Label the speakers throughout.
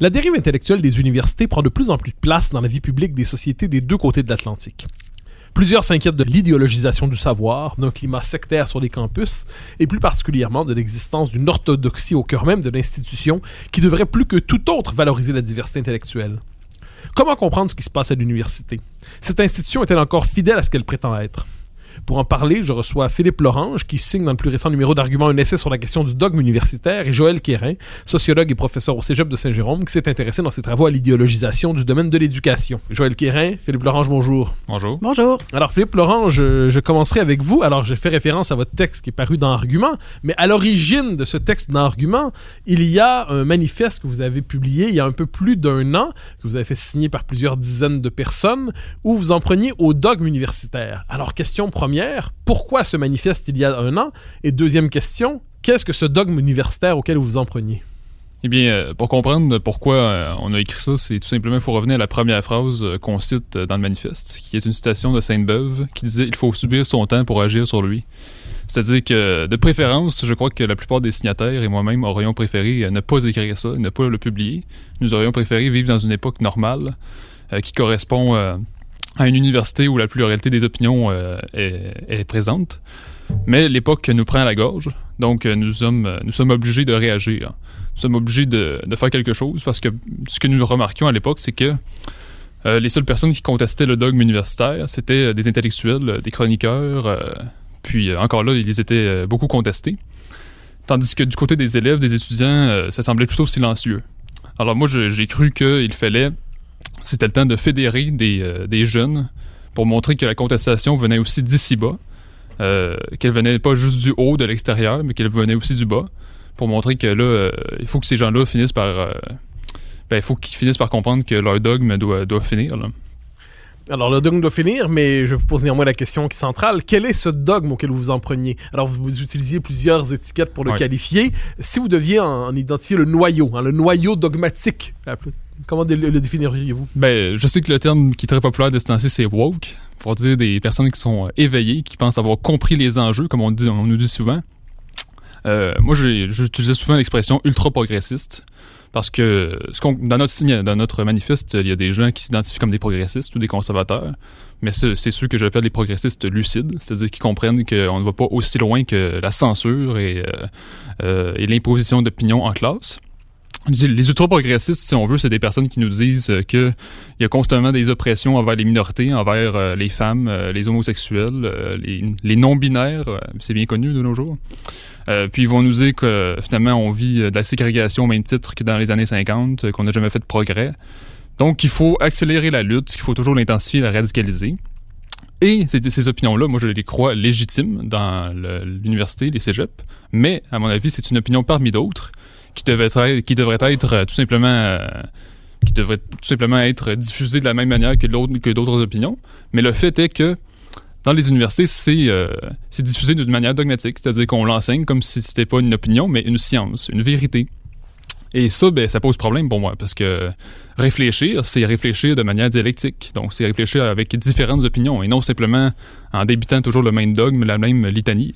Speaker 1: La dérive intellectuelle des universités prend de plus en plus de place dans la vie publique des sociétés des deux côtés de l'Atlantique. Plusieurs s'inquiètent de l'idéologisation du savoir, d'un climat sectaire sur les campus, et plus particulièrement de l'existence d'une orthodoxie au cœur même de l'institution qui devrait plus que tout autre valoriser la diversité intellectuelle. Comment comprendre ce qui se passe à l'université? Cette institution est-elle encore fidèle à ce qu'elle prétend être? Pour en parler, je reçois Philippe Lorange, qui signe dans le plus récent numéro d'Argument un essai sur la question du dogme universitaire, et Joël Quérin, sociologue et professeur au Cégep de Saint-Jérôme, qui s'est intéressé dans ses travaux à l'idéologisation du domaine de l'éducation. Joël Quérin, Philippe Lorange, bonjour.
Speaker 2: Bonjour.
Speaker 3: Bonjour.
Speaker 1: Alors, Philippe Lorange, je, je commencerai avec vous. Alors, j'ai fait référence à votre texte qui est paru dans Argument, mais à l'origine de ce texte dans Argument, il y a un manifeste que vous avez publié il y a un peu plus d'un an, que vous avez fait signer par plusieurs dizaines de personnes, où vous en preniez au dogme universitaire. Alors, question première, pourquoi ce manifeste il y a un an? Et deuxième question, qu'est-ce que ce dogme universitaire auquel vous vous en preniez?
Speaker 2: Eh bien, euh, pour comprendre pourquoi euh, on a écrit ça, c'est tout simplement, il faut revenir à la première phrase euh, qu'on cite dans le manifeste, qui est une citation de Sainte-Beuve, qui disait « Il faut subir son temps pour agir sur lui ». C'est-à-dire que, de préférence, je crois que la plupart des signataires et moi-même aurions préféré ne pas écrire ça, ne pas le publier. Nous aurions préféré vivre dans une époque normale, qui correspond euh, à une université où la pluralité des opinions euh, est, présente. Mais l'époque nous prend à la gorge, donc euh, nous sommes, euh, nous sommes obligés de réagir. Nous sommes obligés de, faire quelque chose parce que ce que nous remarquions à l'époque, c'est que les seules personnes qui contestaient le dogme universitaire, c'était des intellectuels, des chroniqueurs, puis encore là, ils étaient beaucoup contestés. Tandis que du côté des élèves, des étudiants, ça semblait plutôt silencieux. Alors moi, j'ai cru qu'il fallait, c'était le temps de fédérer des, euh, des jeunes pour montrer que la contestation venait aussi d'ici bas, euh, qu'elle venait pas juste du haut, de l'extérieur, mais qu'elle venait aussi du bas, pour montrer que là, euh, il faut que ces gens-là finissent par... euh, ben, il faut qu'ils finissent par comprendre que leur dogme doit, doit finir. là.
Speaker 1: Alors, le dogme doit finir, mais je vous pose néanmoins la question qui est centrale. Quel est ce dogme auquel vous vous en preniez? Alors, vous, utilisiez plusieurs étiquettes pour le
Speaker 2: Ouais.
Speaker 1: qualifier. Si vous deviez en, en identifier le noyau, hein, le noyau dogmatique, comment le, définiriez-vous?
Speaker 2: Ben, je sais que le terme qui est très populaire de ce temps-ci, c'est woke, pour dire des personnes qui sont euh, éveillées, qui pensent avoir compris les enjeux, comme on, nous dit souvent. Euh, moi, j'utilisais souvent l'expression ultra-progressiste, parce que dans, notre dans notre manifeste, il y a des gens qui s'identifient comme des progressistes ou des conservateurs, mais c'est ceux que j'appelle les progressistes lucides, c'est-à-dire qui comprennent qu'on ne va pas aussi loin que la censure et, euh, et l'imposition d'opinions en classe. Les ultra-progressistes, si on veut, c'est des personnes qui nous disent euh, que il y a constamment des oppressions envers les minorités, envers euh, les femmes, euh, les homosexuels, les, non-binaires, c'est bien connu de nos jours. Puis ils vont nous dire que finalement on vit de la ségrégation au même titre que dans les années 50, euh, qu'on n'a jamais fait de progrès. Donc il faut accélérer la lutte, qu'il faut toujours l'intensifier, la radicaliser. Et ces, opinions-là, moi je les crois légitimes dans l'université, les cégeps, mais à mon avis c'est une opinion parmi d'autres qui devrait être, euh, tout simplement euh, qui devrait tout simplement être diffusée de la même manière que que d'autres opinions. Mais le fait est que dans les universités, c'est euh, diffusé d'une manière dogmatique, c'est-à-dire qu'on l'enseigne comme si c'était pas une opinion, mais une science, une vérité. Et ça, ben, ça pose problème pour moi, parce que réfléchir, c'est réfléchir de manière dialectique. Donc, c'est réfléchir avec différentes opinions, et non simplement en débitant toujours le même dogme, la même litanie.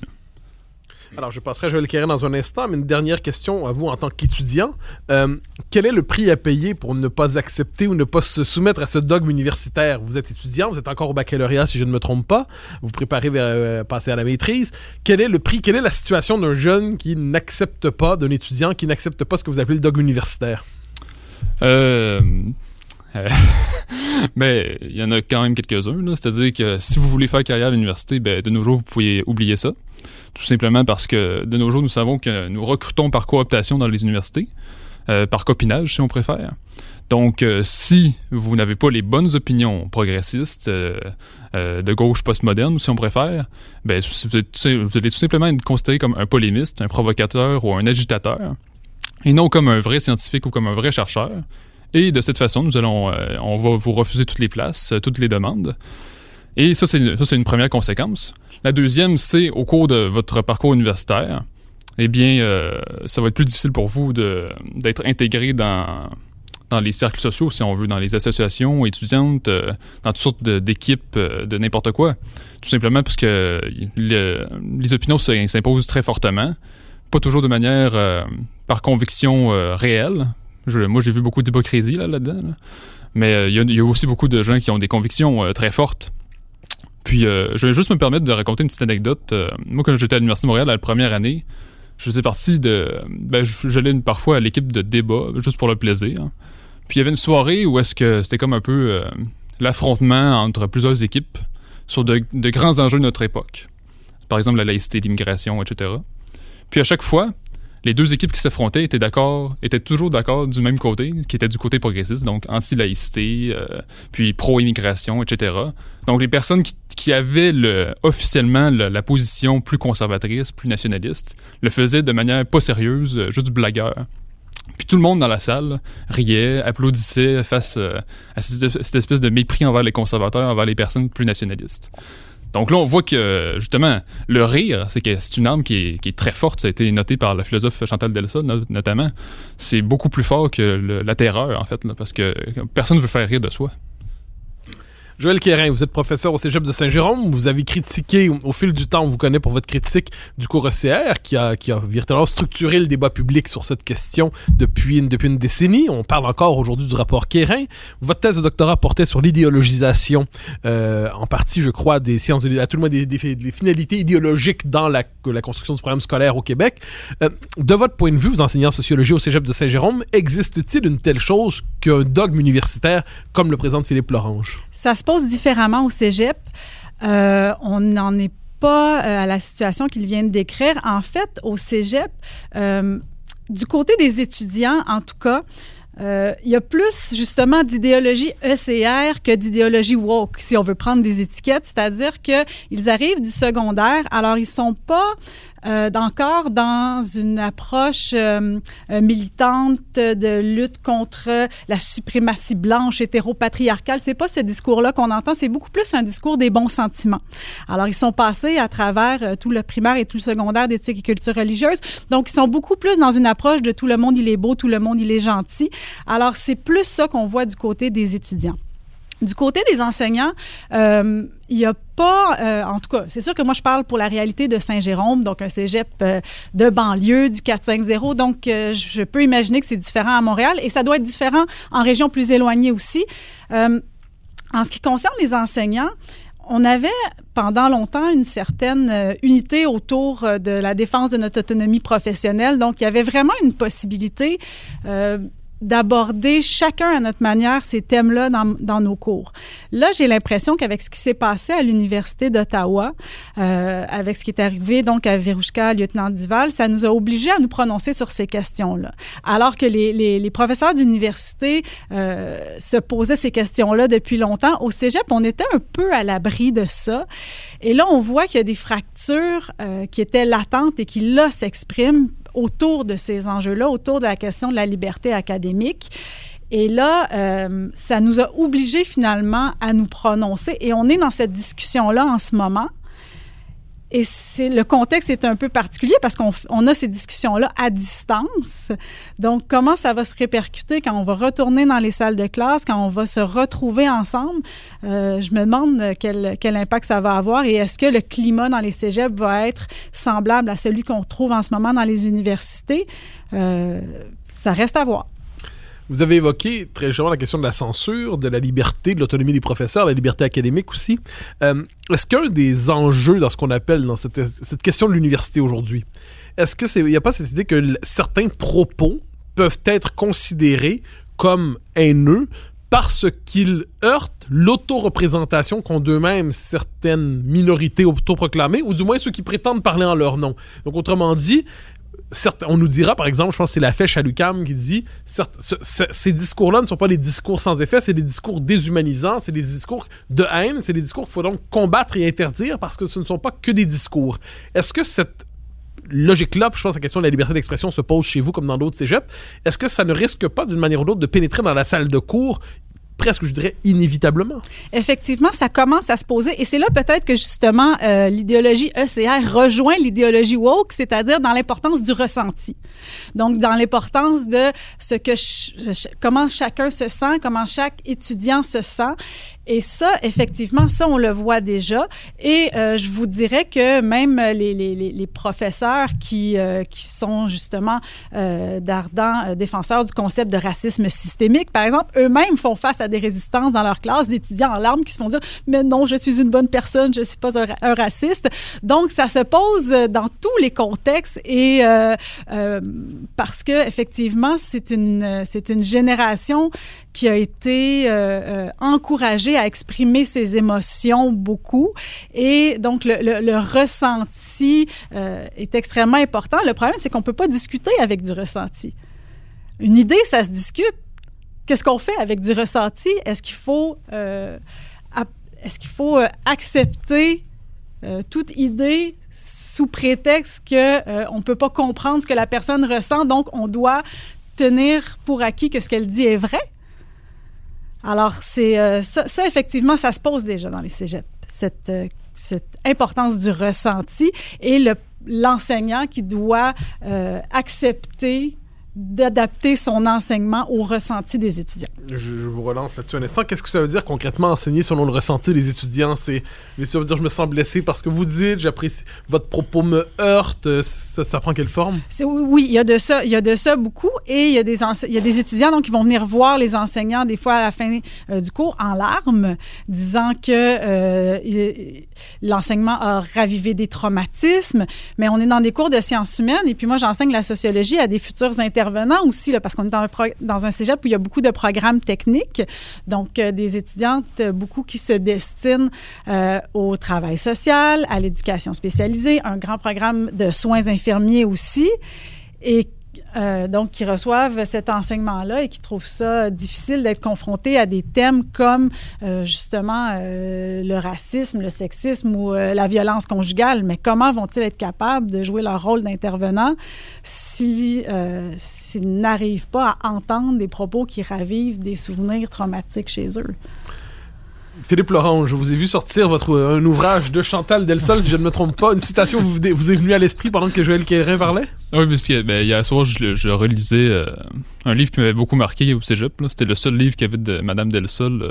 Speaker 1: Alors, je passerai à Joël Quérin dans un instant, mais une dernière question à vous en tant qu'étudiant. Euh, quel est le prix à payer pour ne pas accepter ou ne pas se soumettre à ce dogme universitaire? Vous êtes étudiant, vous êtes encore au baccalauréat, si je ne me trompe pas. Vous préparez vers euh, passer à la maîtrise. Quel est le prix, quelle est la situation d'un jeune qui n'accepte pas, d'un étudiant qui n'accepte pas ce que vous appelez le dogme universitaire?
Speaker 2: Euh, mais il y en a quand même quelques-uns. C'est-à-dire que si vous voulez faire carrière à l'université, ben, de nos jours, vous pouvez oublier ça. Tout simplement parce que de nos jours, nous savons que nous recrutons par cooptation dans les universités, euh, par copinage si on préfère. Donc, euh, si vous n'avez pas les bonnes opinions progressistes, euh, euh, de gauche postmoderne, si on préfère, ben, vous, vous allez tout simplement être considéré comme un polémiste, un provocateur ou un agitateur, et non comme un vrai scientifique ou comme un vrai chercheur. Et de cette façon, nous allons, euh, on va vous refuser toutes les places, euh, toutes les demandes. Et ça, c'est une première conséquence. La deuxième, c'est au cours de votre parcours universitaire, eh bien, euh, ça va être plus difficile pour vous d'être intégré dans, dans les cercles sociaux, si on veut, dans les associations étudiantes, dans toutes sortes d'équipes de n'importe quoi. Tout simplement parce que le- les opinions s'im- s'imposent très fortement, pas toujours de manière par conviction réelle. Moi, j'ai vu beaucoup d'hypocrisie là, là-dedans. là. Mais euh, il y, a- aussi beaucoup de gens qui ont des convictions euh, très fortes. Puis, euh, je vais juste me permettre de raconter une petite anecdote. Moi, quand j'étais à l'Université de Montréal, la première année, je faisais partie de... Ben, j'allais parfois à l'équipe de débat, juste pour le plaisir. Puis, il y avait une soirée où est-ce que c'était comme un peu l'affrontement entre plusieurs équipes sur de grands enjeux de notre époque. Par exemple, la laïcité, l'immigration, etc. Puis, à chaque fois, les deux équipes qui s'affrontaient étaient d'accord, étaient toujours d'accord du même côté, qui était du côté progressiste, donc anti-laïcité, euh, puis pro-immigration, etc. Donc les personnes qui, avaient le, officiellement le- la position plus conservatrice, plus nationaliste, le faisaient de manière pas sérieuse, euh, juste blagueur. Puis tout le monde dans la salle riait, applaudissait face euh, à cette espèce de mépris envers les conservateurs, envers les personnes plus nationalistes. Donc là, on voit que, justement, le rire, c'est que c'est une arme qui est, très forte. Ça a été noté par la philosophe Chantal Delsol, no- notamment. C'est beaucoup plus fort que la terreur, en fait, parce que personne ne veut faire rire de soi.
Speaker 1: Joël Quérin, vous êtes professeur au Cégep de Saint-Jérôme. Vous avez critiqué, au, fil du temps, on vous connaît pour votre critique du cours ECR, qui a, qui a véritablement structuré le débat public sur cette question depuis une, depuis une décennie. On parle encore aujourd'hui du rapport Quérin. Votre thèse de doctorat portait sur l'idéologisation, euh, en partie, je crois, des sciences, à tout le moins des, finalités idéologiques dans la, la construction du programme scolaire au Québec. Euh, de votre point de vue, vous enseignez en sociologie au Cégep de Saint-Jérôme, existe-t-il une telle chose qu'un dogme universitaire comme le présente Philippe Lorange?
Speaker 3: Ça se différemment au cégep. Euh, on n'en est pas euh, à la situation qu'il vient de décrire. En fait, au cégep, euh, du côté des étudiants, en tout cas, il y a plus justement d'idéologie ECR que d'idéologie woke, si on veut prendre des étiquettes, c'est-à-dire qu'ils arrivent du secondaire, alors ils sont pas euh, encore dans une approche euh, euh, militante de lutte contre la suprématie blanche hétéropatriarcale. C'est pas ce discours-là qu'on entend, c'est beaucoup plus un discours des bons sentiments. Alors ils sont passés à travers euh, tout le primaire et tout le secondaire d'éthique et culture religieuse, donc ils sont beaucoup plus dans une approche de tout le monde il est beau, tout le monde il est gentil. Alors c'est plus ça qu'on voit du côté des étudiants. Du côté des enseignants, euh, il n'y a pas, euh, en tout cas, c'est sûr que moi je parle pour la réalité de Saint-Jérôme, donc un cégep euh, de banlieue du 450, donc je peux imaginer que c'est différent à Montréal et ça doit être différent en région plus éloignée aussi. En ce qui concerne les enseignants, on avait pendant longtemps une certaine unité autour de la défense de notre autonomie professionnelle. Donc, il y avait vraiment une possibilité d'aborder chacun à notre manière ces thèmes-là dans, dans, nos cours. Là, j'ai l'impression qu'avec ce qui s'est passé à l'Université d'Ottawa, euh, avec ce qui est arrivé donc à Verouchka, lieutenant Dival, ça nous a obligés à nous prononcer sur ces questions-là. Alors que les, les, les professeurs d'université euh, se posaient ces questions-là depuis longtemps, au cégep, on était un peu à l'abri de ça. Et là, on voit qu'il y a des fractures euh, qui étaient latentes et qui, là, s'expriment autour de ces enjeux-là, autour de la question de la liberté académique. Et là, euh, ça nous a obligés finalement à nous prononcer et on est dans cette discussion-là en ce moment. Et le contexte est un peu particulier parce qu'on a ces discussions-là à distance. Donc, comment ça va se répercuter quand on va retourner dans les salles de classe, quand on va se retrouver ensemble? Euh, je me demande quel, quel impact ça va avoir et est-ce que le climat dans les cégeps va être semblable à celui qu'on trouve en ce moment dans les universités? Euh, ça reste à voir.
Speaker 1: Vous avez évoqué très justement la question de la censure, de la liberté, de l'autonomie des professeurs, la liberté académique aussi. Euh, est-ce qu'un des enjeux dans ce qu'on appelle dans cette, question de l'université aujourd'hui, est-ce que c'est il n'y a pas cette idée que certains propos peuvent être considérés comme haineux parce qu'ils heurtent l'autoreprésentation qu'ont d'eux-mêmes certaines minorités autoproclamées, ou du moins ceux qui prétendent parler en leur nom? Donc, autrement dit, certes, on nous dira, par exemple, je pense que c'est la fèche à l'UCAM qui dit certes, ce- ce- ces discours-là ne sont pas des discours sans effet, c'est des discours déshumanisants, c'est des discours de haine, c'est des discours qu'il faut donc combattre et interdire parce que ce ne sont pas que des discours. Est-ce que cette logique-là, je pense que la question de la liberté d'expression se pose chez vous comme dans d'autres cégeps, est-ce que ça ne risque pas d'une manière ou d'autre de pénétrer dans la salle de cours presque, je dirais, inévitablement?
Speaker 3: Effectivement, ça commence à se poser. Et c'est là peut-être que justement euh, l'idéologie ECR rejoint l'idéologie woke, c'est-à-dire dans l'importance du ressenti. Donc, dans l'importance de ce que comment chacun se sent, comment chaque étudiant se sent. Et ça, effectivement, ça, on le voit déjà. Et euh, je vous dirais que même les, les, les, professeurs qui, euh, qui sont justement euh, d'ardents euh, défenseurs du concept de racisme systémique, par exemple, eux-mêmes font face à des résistances dans leur classe d'étudiants en larmes qui se font dire Mais non, je suis une bonne personne, je ne suis pas un, un raciste. Donc, ça se pose dans tous les contextes et euh, euh, parce que effectivement, c'est une, c'est une génération qui a été euh, euh, encouragée à exprimer ses émotions beaucoup. Et donc, le, ressenti euh, est extrêmement important. Le problème, c'est qu'on ne peut pas discuter avec du ressenti. Une idée, ça se discute. Qu'est-ce qu'on fait avec du ressenti? Est-ce qu'il faut, euh, est-ce qu'il faut accepter toute idée sous prétexte que euh, on peut pas comprendre ce que la personne ressent, donc on doit tenir pour acquis que ce qu'elle dit est vrai. Alors c'est euh, ça, ça, effectivement, ça se pose déjà dans les cégeps cette euh, cette importance du ressenti et le l'enseignant qui doit euh, accepter d'adapter son enseignement au ressenti des étudiants.
Speaker 1: Je, je vous relance là-dessus un instant. Qu'est-ce que ça veut dire concrètement enseigner selon le ressenti des étudiants? C'est, étudiants vont dire, je me sens blessé parce que vous dites, j'apprécie, votre propos me heurte. euh, Ça, ça prend quelle forme?
Speaker 3: Oui, il y a de ça, il y a de ça beaucoup, et il y a des ense- il y a des étudiants donc qui vont venir voir les enseignants des fois à la fin euh, du cours en larmes, disant que euh, l'enseignement a ravivé des traumatismes, mais on est dans des cours de sciences humaines, et puis moi j'enseigne la sociologie à des futurs intervenants aussi, là, parce qu'on est dans un, dans cégep où il y a beaucoup de programmes techniques, donc euh, des étudiantes euh, beaucoup qui se destinent euh, au travail social, à l'éducation spécialisée, un grand programme de soins infirmiers aussi, et euh, donc qui reçoivent cet enseignement-là et qui trouvent ça difficile d'être confrontés à des thèmes comme euh, justement euh, le racisme, le sexisme ou euh, la violence conjugale. Mais comment vont-ils être capables de jouer leur rôle d'intervenant euh, s'ils n'arrivent pas à entendre des propos qui ravivent des souvenirs traumatiques chez eux?
Speaker 1: Philippe Laurent, je vous ai vu sortir votre, euh, un ouvrage de Chantal Delsol, si je ne me trompe pas. Une citation vous, vous est venue à l'esprit pendant que Joël Quérin parlait?
Speaker 2: Ah Oui, parce que ben, hier soir, je, je relisais euh, un livre qui m'avait beaucoup marqué au cégep. C'était le seul livre qu'il y avait de Madame Delsol euh,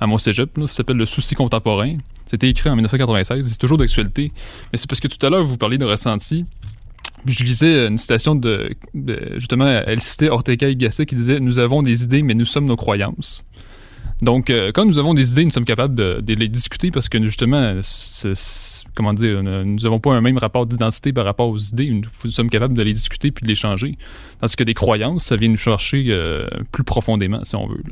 Speaker 2: à mon cégep. là. Ça s'appelle Le souci contemporain. C'était écrit en 1996. C'est toujours d'actualité. Mais c'est parce que tout à l'heure, vous parliez de ressenti. Je lisais une citation de, de- justement, elle citait Ortega y Gasset qui disait Nous avons des idées, mais nous sommes nos croyances. Donc, euh, quand nous avons des idées, nous sommes capables de, les discuter parce que justement, comment dire, nous n'avons pas un même rapport d'identité par rapport aux idées. Nous, sommes capables de les discuter puis de les changer. Tandis que des croyances, ça vient nous chercher euh, plus profondément, si on veut.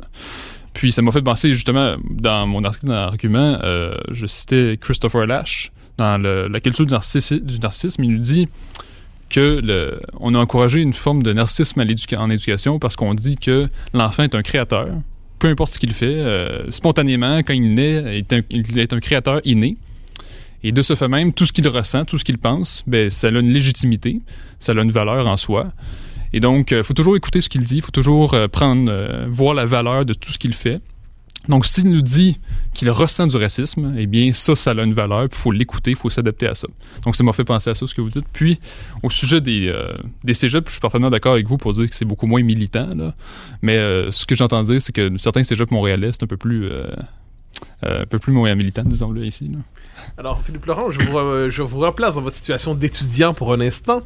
Speaker 2: Puis ça m'a fait penser justement, dans mon article dans l'argument, euh, je citais Christopher Lash dans le- la culture du, narcissi- du narcissisme. Il nous dit que le, on a encouragé une forme de narcissisme en éducation parce qu'on dit que l'enfant est un créateur, peu importe ce qu'il fait, euh, spontanément, quand il naît, il est un, créateur inné. Et de ce fait même, tout ce qu'il ressent, tout ce qu'il pense, ben, ça a une légitimité, ça a une valeur en soi. Et donc, il faut toujours écouter ce qu'il dit, il faut toujours euh, prendre, euh, voir la valeur de tout ce qu'il fait. Donc, s'il nous dit qu'il ressent du racisme, eh bien, ça, ça a une valeur, il faut l'écouter, il faut s'adapter à ça. Donc, ça m'a fait penser à ça, ce que vous dites. Puis, au sujet des, euh, des cégeps, je suis parfaitement d'accord avec vous pour dire que c'est beaucoup moins militant. Mais euh, ce que j'entends dire, c'est que certains cégeps montréalais, c'est un peu plus... euh, euh, un peu plus militant, disons-le ici.
Speaker 1: Alors, Philippe Laurent, je vous, je vous remplace dans votre situation d'étudiant pour un instant.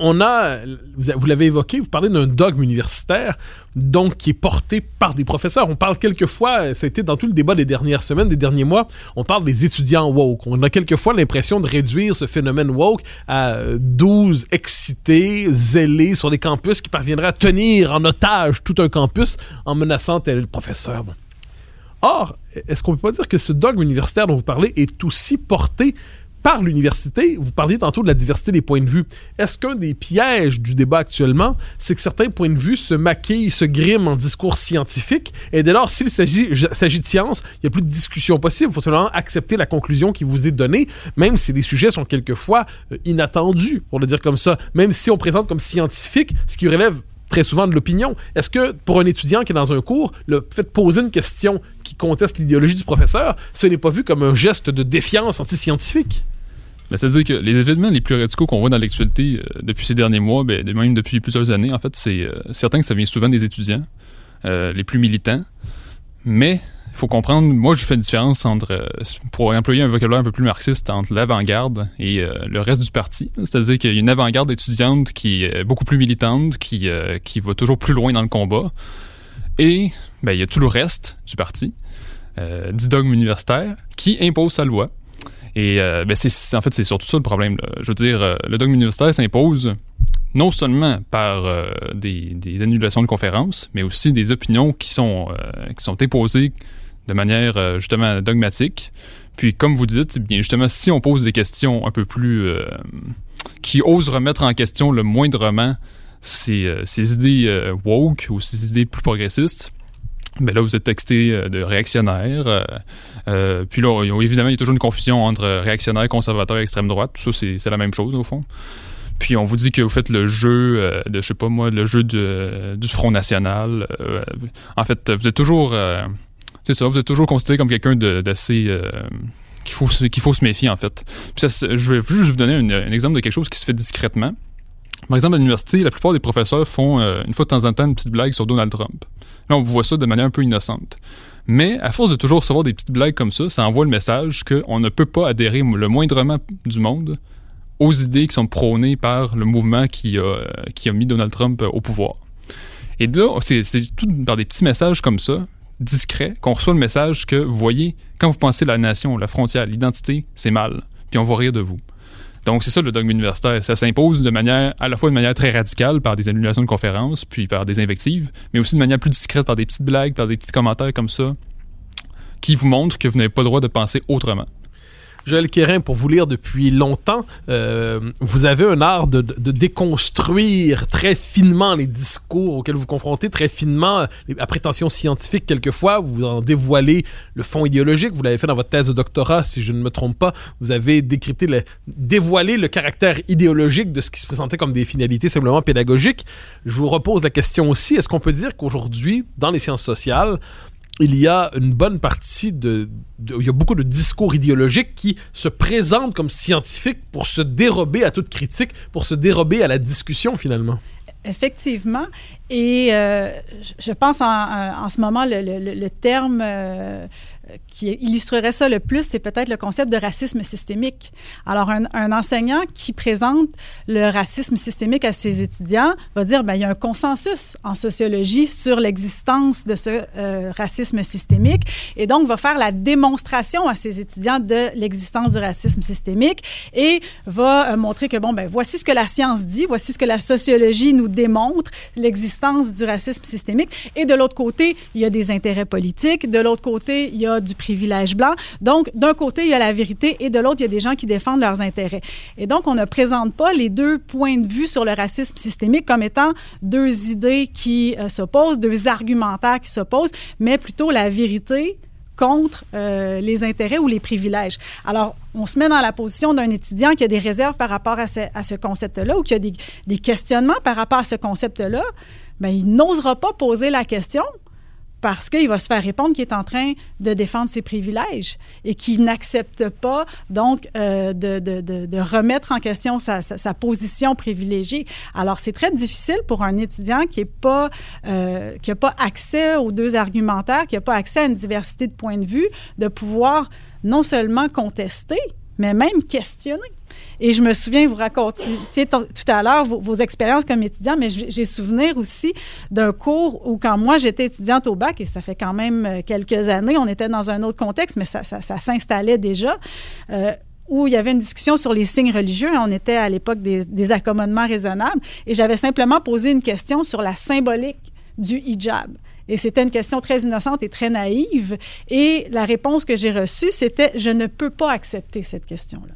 Speaker 1: Euh, on a, vous l'avez évoqué, vous parlez d'un dogme universitaire, donc qui est porté par des professeurs. On parle quelquefois, ça a été dans tout le débat des dernières semaines, des derniers mois, on parle des étudiants woke. On a quelquefois l'impression de réduire ce phénomène woke à euh, 12 excités, zélés sur les campus qui parviendraient à tenir en otage tout un campus en menaçant tel professeur. Or, est-ce qu'on peut pas dire que ce dogme universitaire dont vous parlez est aussi porté par l'université? Vous parliez tantôt de la diversité des points de vue. Est-ce qu'un des pièges du débat actuellement, c'est que certains points de vue se maquillent, se griment en discours scientifique, et dès lors, s'il s'agit de science, il n'y a plus de discussion possible. Il faut seulement accepter la conclusion qui vous est donnée, même si les sujets sont quelquefois euh, inattendus, pour le dire comme ça. Même si on présente comme scientifique, ce qui relève très souvent de l'opinion. Est-ce que pour un étudiant qui est dans un cours, le fait de poser une question qui conteste l'idéologie du professeur, ce n'est pas vu comme un geste de défiance anti-scientifique?
Speaker 2: Ben, C'est-à-dire que les événements les plus radicaux qu'on voit dans l'actualité euh, depuis ces derniers mois, ben, même depuis plusieurs années, en fait, c'est euh, certain que ça vient souvent des étudiants, euh, les plus militants. Mais il faut comprendre, moi je fais une différence entre, pour employer un vocabulaire un peu plus marxiste, entre l'avant-garde et le reste du parti. C'est-à-dire qu'il y a une avant-garde étudiante qui est beaucoup plus militante, qui, qui va toujours plus loin dans le combat. Et ben, il y a tout le reste du parti, du dogme universitaire, qui impose sa loi. Et euh, ben, c'est, en fait, c'est surtout ça le problème. Je veux dire, euh, le dogme universitaire s'impose non seulement par euh, des, annulations de conférences, mais aussi des opinions qui sont, qui sont de manière justement dogmatique. Puis, comme vous dites, bien justement, si on pose des questions un peu plus. qui osent remettre en question le moindrement ces, ces idées woke ou ces idées plus progressistes, ben là, vous êtes texté euh, de réactionnaire. euh, euh, puis là, évidemment, il y a toujours une confusion entre réactionnaire, conservateur et extrême droite. Tout ça, c'est la même chose, au fond. Puis on vous dit que vous faites le jeu de, je sais pas moi, le jeu du Front National. en fait, vous êtes toujours... c'est ça, vous êtes toujours considéré comme quelqu'un d'assez... qu'il faut, faut se méfier, en fait. Je vais juste vous donner un exemple de quelque chose qui se fait discrètement. Par exemple, à l'université, la plupart des professeurs font euh, une fois de temps en temps une petite blague sur Donald Trump. Là, on voit ça de manière un peu innocente. Mais à force de toujours recevoir des petites blagues comme ça, ça envoie le message qu'on ne peut pas adhérer le moindrement du monde aux idées qui sont prônées par le mouvement qui a, euh, mis Donald Trump euh, au pouvoir. Et là, c'est c'est tout dans des petits messages comme ça, discrets, qu'on reçoit le message que, vous voyez, quand vous pensez la nation, la frontière, l'identité, c'est mal, puis on va rire de vous. Donc, c'est ça le dogme universitaire. Ça s'impose de manière, à la fois de manière très radicale par des annulations de conférences, puis par des invectives, mais aussi de manière plus discrète par des petites blagues, par des petits commentaires comme ça, qui vous montrent que vous n'avez pas le droit de penser autrement.
Speaker 1: Joël Quérin, pour vous lire depuis longtemps, euh, vous avez un art de, de- déconstruire très finement les discours auxquels vous confrontez, très finement euh, à prétention scientifique quelquefois, vous en dévoilez le fond idéologique, vous l'avez fait dans votre thèse de doctorat, si je ne me trompe pas, vous avez décrypté, dévoilé le caractère idéologique de ce qui se présentait comme des finalités simplement pédagogiques. Je vous repose la question aussi, est-ce qu'on peut dire qu'aujourd'hui, dans les sciences sociales, il y a une bonne partie de, Il y a beaucoup de discours idéologiques qui se présentent comme scientifiques pour se dérober à toute critique, pour se dérober à la discussion finalement.
Speaker 3: Effectivement. Et euh, je- pense en, en- ce moment, le- le terme euh, qui illustrerait ça le plus, c'est peut-être le concept de racisme systémique. Alors, un, enseignant qui présente le racisme systémique à ses étudiants va dire, ben, il y a un consensus en sociologie sur l'existence de ce euh, racisme systémique et donc va faire la démonstration à ses étudiants de l'existence du racisme systémique et va euh, montrer que, bon, ben, voici ce que la science dit, voici ce que la sociologie nous démontre, l'existence du racisme systémique. Et de l'autre côté, il y a des intérêts politiques, de l'autre côté, il y a du blanc. Donc, d'un côté, il y a la vérité et de l'autre, il y a des gens qui défendent leurs intérêts. Et donc, on ne présente pas les deux points de vue sur le racisme systémique comme étant deux idées qui euh, s'opposent, deux argumentaires qui s'opposent, mais plutôt la vérité contre euh, les intérêts ou les privilèges. Alors, on se met dans la position d'un étudiant qui a des réserves par rapport à ce, concept-là ou qui a des, des questionnements par rapport à ce concept-là. Bien, il n'osera pas poser la question parce qu'il va se faire répondre qu'il est en train de défendre ses privilèges et qu'il n'accepte pas donc euh, de, de, de, remettre en question sa, position privilégiée. Alors c'est très difficile pour un étudiant qui n'a pas, euh, qui a pas accès aux deux argumentaires, qui n'a pas accès à une diversité de points de vue, de pouvoir non seulement contester, mais même questionner. Et je me souviens, vous racontiez tout à l'heure vos, expériences comme étudiant, mais j'ai souvenir aussi d'un cours où quand moi j'étais étudiante au bac, et ça fait quand même euh, quelques années, on était dans un autre contexte, mais ça, s'installait déjà. Euh, où il y avait une discussion sur les signes religieux. On était à l'époque des, accommodements raisonnables. Et j'avais simplement posé une question sur la symbolique du hijab. Et c'était une question très innocente et très naïve. Et la réponse que j'ai reçue, c'était je ne peux pas accepter cette question-là.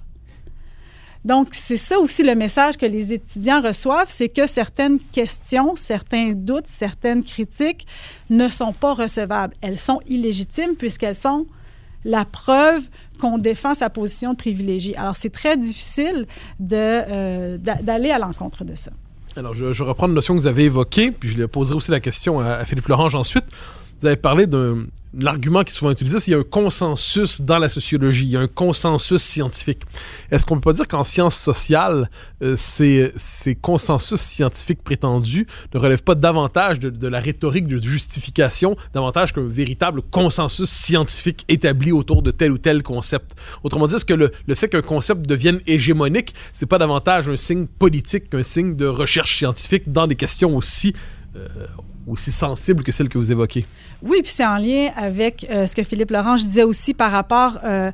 Speaker 3: Donc, c'est ça aussi le message que les étudiants reçoivent, c'est que certaines questions, certains doutes, certaines critiques ne sont pas recevables. Elles sont illégitimes puisqu'elles sont la preuve qu'on défend sa position de privilégié. Alors, c'est très difficile euh, d'aller à l'encontre de ça.
Speaker 1: Alors, je, reprends une notion que vous avez évoquée, puis je poserai aussi la question à, à Philippe Lorange ensuite. Vous avez parlé d'un l'argument qui est souvent utilisé, c'est qu'il y a un consensus dans la sociologie, il y a un consensus scientifique. Est-ce qu'on peut pas dire qu'en sciences sociales, euh, ces, consensus scientifiques prétendus ne relèvent pas davantage de, la rhétorique de justification, davantage qu'un véritable consensus scientifique établi autour de tel ou tel concept? Autrement dit, est-ce que le, le fait qu'un concept devienne hégémonique, c'est pas davantage un signe politique qu'un signe de recherche scientifique dans des questions aussi euh, aussi sensibles que celles que vous évoquez.
Speaker 3: Oui, puis c'est en lien avec euh, ce que Philippe Laurent disait aussi par rapport euh,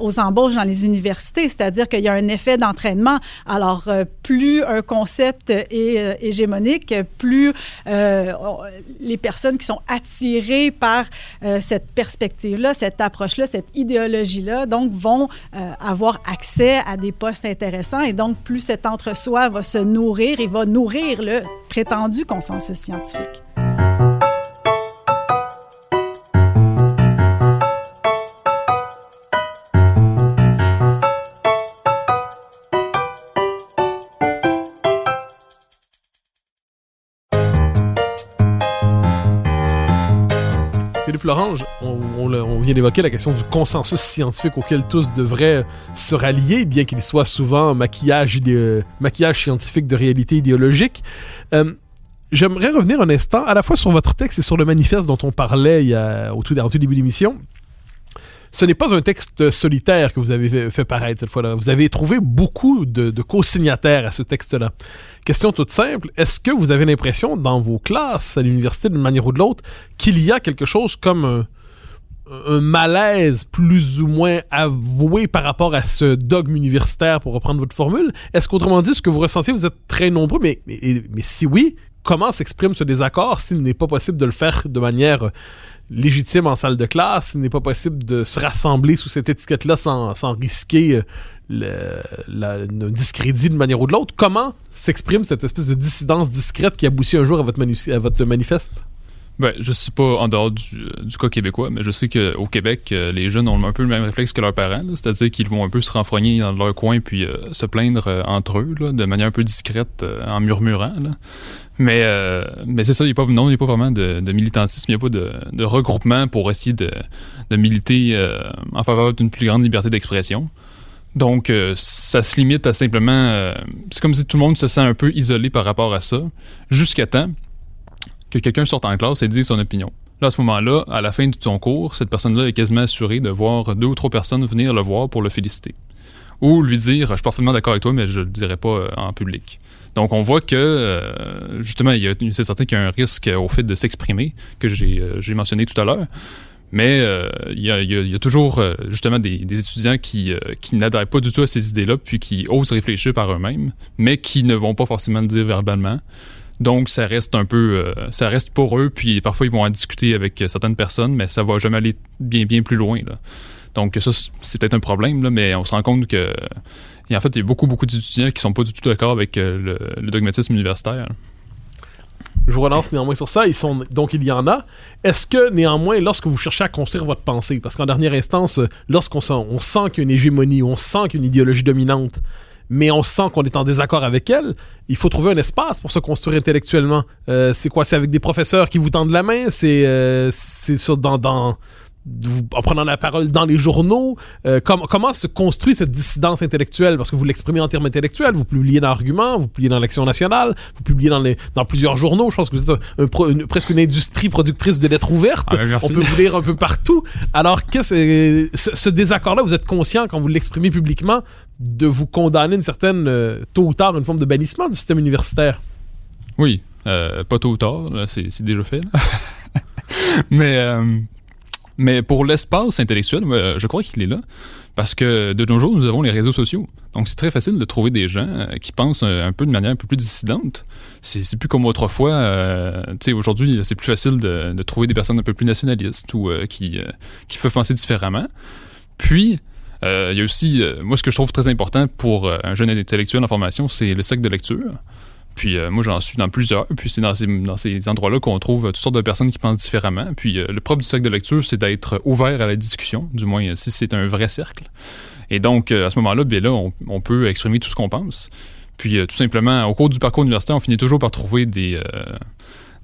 Speaker 3: aux embauches dans les universités, c'est-à-dire qu'il y a un effet d'entraînement. Alors, euh, plus un concept est hégémonique, plus les personnes qui sont attirées par cette perspective-là, cette approche-là, cette idéologie-là, donc vont avoir accès à des postes intéressants et donc plus cet entre-soi va se nourrir et va nourrir le prétendu consensus scientifique.
Speaker 1: Philippe Lorange, on, vient d'évoquer la question du consensus scientifique auquel tous devraient se rallier, bien qu'il soit souvent maquillage, maquillage scientifique de réalité idéologique. Euh, J'aimerais revenir un instant à la fois sur votre texte et sur le manifeste dont on parlait tout, au tout début de l'émission. Ce n'est pas un texte solitaire que vous avez fait paraître cette fois-là. Vous avez trouvé beaucoup de, co-signataires à ce texte-là. Question toute simple, est-ce que vous avez l'impression dans vos classes à l'université d'une manière ou de l'autre qu'il y a quelque chose comme un, malaise plus ou moins avoué par rapport à ce dogme universitaire pour reprendre votre formule? Est-ce qu'autrement dit, ce que vous ressentez, vous êtes très nombreux, mais si oui, comment s'exprime ce désaccord s'il n'est pas possible de le faire de manière légitime en salle de classe, s'il n'est pas possible de se rassembler sous cette étiquette-là sans, sans risquer le, la, le discrédit d'une manière ou de l'autre. Comment s'exprime cette espèce de dissidence discrète qui aboutit un jour à votre manifeste?
Speaker 2: Ben, je sais pas en dehors du, du cas québécois, mais je sais qu'au Québec, euh, les jeunes ont un peu le même réflexe que leurs parents, c'est-à-dire qu'ils vont un peu se renfrogner dans leur coin puis euh, se plaindre euh, entre eux, de manière un peu discrète, euh, en murmurant. Mais, euh, c'est ça, il n'y a pas, a pas vraiment de, militantisme, il n'y a pas de, regroupement pour essayer de, militer euh, en faveur d'une plus grande liberté d'expression. Donc, euh, ça se limite à simplement... Euh, c'est comme si tout le monde se sent un peu isolé par rapport à ça, jusqu'à temps que quelqu'un sorte en classe et dise son opinion. Là, à ce moment-là, à la fin de son cours, cette personne-là est quasiment assurée de voir deux ou trois personnes venir le voir pour le féliciter. Ou lui dire, je suis parfaitement d'accord avec toi, mais je le dirai pas euh, en public. Donc, on voit que, euh, justement, c'est certain qu'il y a un risque au fait de s'exprimer, que j'ai euh, mentionné tout à l'heure. Mais il y, a toujours justement des, étudiants qui n'adhèrent pas du tout à ces idées-là, puis qui osent réfléchir par eux-mêmes, mais qui ne vont pas forcément le dire verbalement. Donc ça reste un peu, euh, ça reste pour eux, puis parfois ils vont en discuter avec certaines personnes, mais ça va jamais aller bien bien plus loin. Donc ça c'est peut-être un problème, mais on se rend compte que et en fait il y a beaucoup beaucoup d'étudiants qui sont pas du tout d'accord avec euh, le, dogmatisme universitaire
Speaker 1: je vous relance néanmoins sur ça. Ils donc, il y en a. Est-ce que, néanmoins, lorsque vous cherchez à construire votre pensée, parce qu'en dernière instance, lorsqu'on sent, on sent qu'il y a une hégémonie, on sent qu'il y a une idéologie dominante, mais on sent qu'on est en désaccord avec elle, il faut trouver un espace pour se construire intellectuellement. Euh, c'est quoi? C'est avec des professeurs qui vous tendent la main? C'est euh, c'est sur dans, en prenant la parole dans les journaux, euh, com- comment se construit cette dissidence intellectuelle? Parce que vous l'exprimez en termes intellectuels, vous publiez dans Argument, vous publiez dans l'Action nationale, vous publiez dans, les, dans plusieurs journaux. Je pense que vous êtes un- un pro- une- presque une industrie productrice de lettres ouvertes.
Speaker 2: Ah.
Speaker 1: On peut vous lire un peu partout. Alors, ce, ce désaccord-là, vous êtes conscient quand vous l'exprimez publiquement? De vous condamner une certaine, euh, tôt ou tard, une forme de bannissement du système universitaire
Speaker 2: Oui, euh, pas tôt ou tard, c'est déjà fait. mais, euh, mais pour l'espace intellectuel, je crois qu'il est là. Parce que de nos jours, nous avons les réseaux sociaux. Donc, c'est très facile de trouver des gens qui pensent un peu de manière un peu plus dissidente. C'est c'est plus comme autrefois. euh, tu sais, aujourd'hui, c'est plus facile de, de trouver des personnes un peu plus nationalistes ou euh, qui, euh, qui peuvent penser différemment. Puis, euh, il y a aussi, euh, moi, ce que je trouve très important pour euh, un jeune intellectuel en formation, c'est le cercle de lecture. Puis moi, j'en suis dans plusieurs. Puis c'est dans ces, dans ces endroits-là qu'on trouve toutes sortes de personnes qui pensent différemment. Puis le propre du cercle de lecture, c'est d'être ouvert à la discussion, du moins si c'est un vrai cercle. Et donc, à ce moment-là, bien là, on, on peut exprimer tout ce qu'on pense. Puis tout simplement, au cours du parcours universitaire, on finit toujours par trouver des,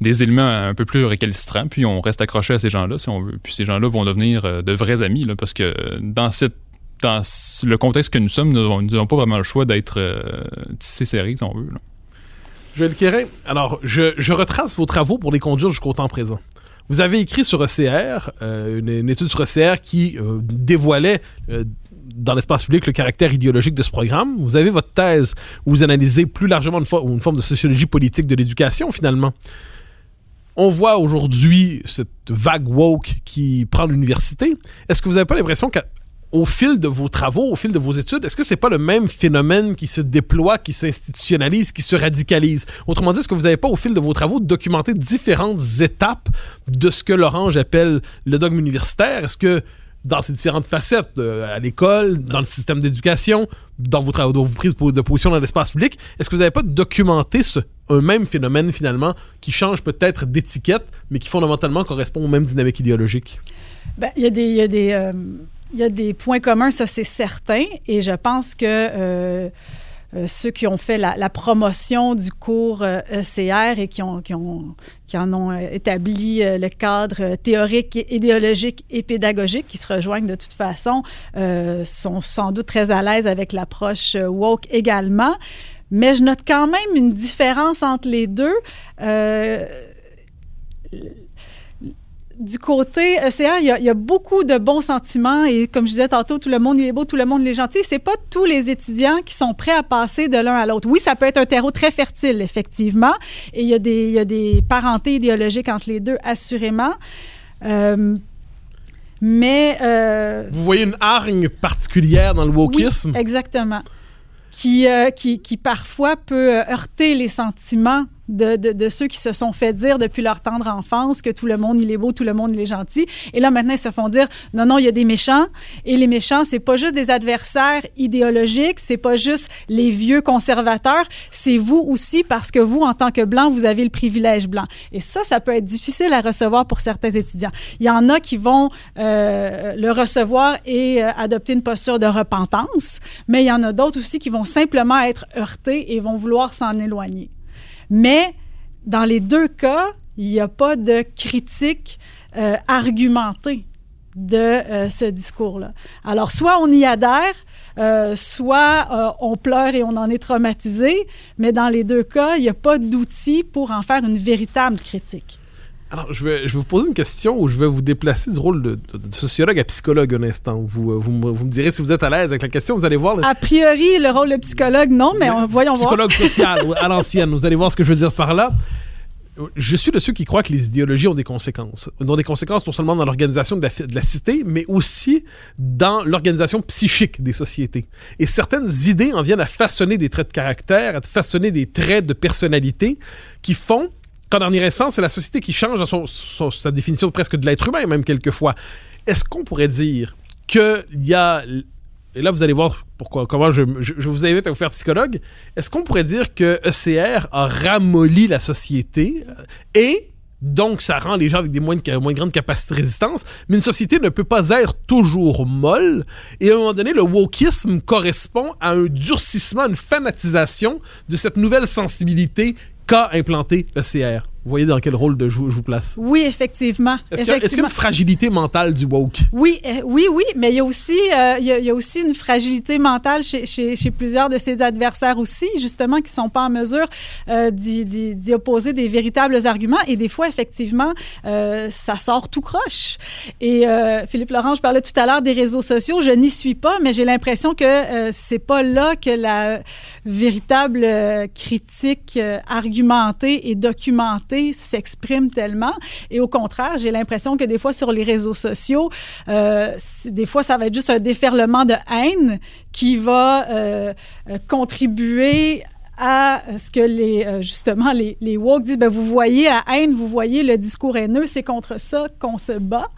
Speaker 2: des éléments un peu plus récalcitrants. Puis on reste accroché à ces gens-là, si on veut. Puis ces gens-là vont devenir de vrais amis, là, parce que dans cette dans le contexte que nous sommes, nous n'avons pas vraiment le choix d'être euh, tissés serrés, si on veut. là.
Speaker 1: Joël Quérin, alors, je, retrace vos travaux pour les conduire jusqu'au temps présent. Vous avez écrit sur ECR, euh, une, étude sur ECR qui euh, dévoilait euh, dans l'espace public le caractère idéologique de ce programme. Vous avez votre thèse où vous analysez plus largement une, une forme de sociologie politique de l'éducation, finalement. On voit aujourd'hui cette vague woke qui prend l'université. Est-ce que vous n'avez pas l'impression qu'au fil de vos travaux, au fil de vos études, est-ce que c'est pas le même phénomène qui se déploie, qui s'institutionnalise, qui se radicalise? Autrement dit, est-ce que vous n'avez pas, au fil de vos travaux, documenté différentes étapes de ce que Lorange appelle le dogme universitaire? Est-ce que dans ces différentes facettes, euh, à l'école, dans le système d'éducation, dans vos travaux, dans vos prises de position dans l'espace public, est-ce que vous n'avez pas documenté ce, un même phénomène finalement qui change peut-être d'étiquette, mais qui fondamentalement correspond aux mêmes dynamiques idéologiques?
Speaker 3: Ben, il y a des, y a des, euh, il y a des points communs, ça c'est certain, et je pense que euh, euh, ceux qui ont fait la, promotion du cours euh, ECR et qui, ont, qui, ont, qui en ont euh, établi le cadre théorique, idéologique et pédagogique, qui se rejoignent de toute façon, sont sans doute très à l'aise avec l'approche woke également. Mais je note quand même une différence entre les deux. Du côté ECR, il y, a, il y, a, beaucoup de bons sentiments et comme je disais tantôt, tout le monde il est beau, tout le monde il est gentil. C'est pas tous les étudiants qui sont prêts à passer de l'un à l'autre. Oui, ça peut être un terreau très fertile, effectivement, et il y a des, il y a des parentés idéologiques entre les deux, assurément. Euh, mais euh,
Speaker 1: vous voyez une hargne particulière dans le wokisme?
Speaker 3: Oui, exactement. Qui, euh, qui, qui parfois peut heurter les sentiments de, de, de, ceux qui se sont fait dire depuis leur tendre enfance que tout le monde il est beau, tout le monde il est gentil. Et là maintenant ils se font dire non non il y a des méchants et les méchants c'est pas juste des adversaires idéologiques, c'est pas juste les vieux conservateurs, c'est vous aussi parce que vous en tant que blanc vous avez le privilège blanc. Et ça ça peut être difficile à recevoir pour certains étudiants. Il y en a qui vont euh, le recevoir et euh, adopter une posture de repentance, mais il y en a d'autres aussi qui vont simplement être heurtés et vont vouloir s'en éloigner. Mais dans les deux cas, il n'y a pas de critique euh, argumentée de euh, ce discours-là. Alors, soit on y adhère, euh, soit on pleure et on en est traumatisé, mais dans les deux cas, il n'y a pas d'outil pour en faire une véritable critique.
Speaker 1: Alors, je vais, je vais vous poser une question où je vais vous déplacer du rôle de, de, de sociologue à psychologue un instant. Vous, vous, me, vous, me direz si vous êtes à l'aise avec la question. Vous allez voir.
Speaker 3: Le... A priori, le rôle de psychologue, non, mais on, voyons
Speaker 1: psychologue
Speaker 3: voir.
Speaker 1: social à l'ancienne. Vous allez voir ce que je veux dire par là. Je suis de ceux qui croient que les idéologies ont des conséquences. Ont des conséquences non seulement dans l'organisation de, de, la cité, mais aussi dans l'organisation psychique des sociétés. Et certaines idées en viennent à façonner des traits de caractère, à façonner des traits de personnalité qui font qu'en dernier instance, c'est la société qui change sa définition presque de l'être humain, même quelquefois. Est-ce qu'on pourrait dire qu'il y a. Et là, vous allez voir pourquoi, comment je, vous invite à vous faire psychologue. Est-ce qu'on pourrait dire que ECR a ramolli la société et Donc, ça rend les gens avec des moins, de, moins grandes capacités de résistance. Mais une société ne peut pas être toujours molle. Et à un moment donné, le wokisme correspond à un durcissement, une fanatisation de cette nouvelle sensibilité qu'a implanté ECR. Vous voyez dans quel rôle de je, vous, je vous place?
Speaker 3: Oui, effectivement.
Speaker 1: Est-ce qu'il y, a- y une fragilité mentale du woke?
Speaker 3: Oui, euh, oui, oui, mais il y a aussi, euh, il y a, il y a aussi une fragilité mentale chez, chez, chez plusieurs de ses adversaires aussi, justement, qui sont pas en mesure euh, d'y, opposer des véritables arguments. Et des fois, effectivement, euh, ça sort tout croche. Et euh, Philippe Laurent, je parlais tout à l'heure des réseaux sociaux. Je n'y suis pas, mais j'ai l'impression que c'est pas là que la véritable critique argumentée et documentée s'exprime tellement. Et au contraire, j'ai l'impression que des fois sur les réseaux sociaux, euh, des fois ça va être juste un déferlement de haine qui va euh, euh, contribuer à ce que les justement les, les woke disent ben vous voyez la haine, vous voyez le discours haineux, c'est contre ça qu'on se bat.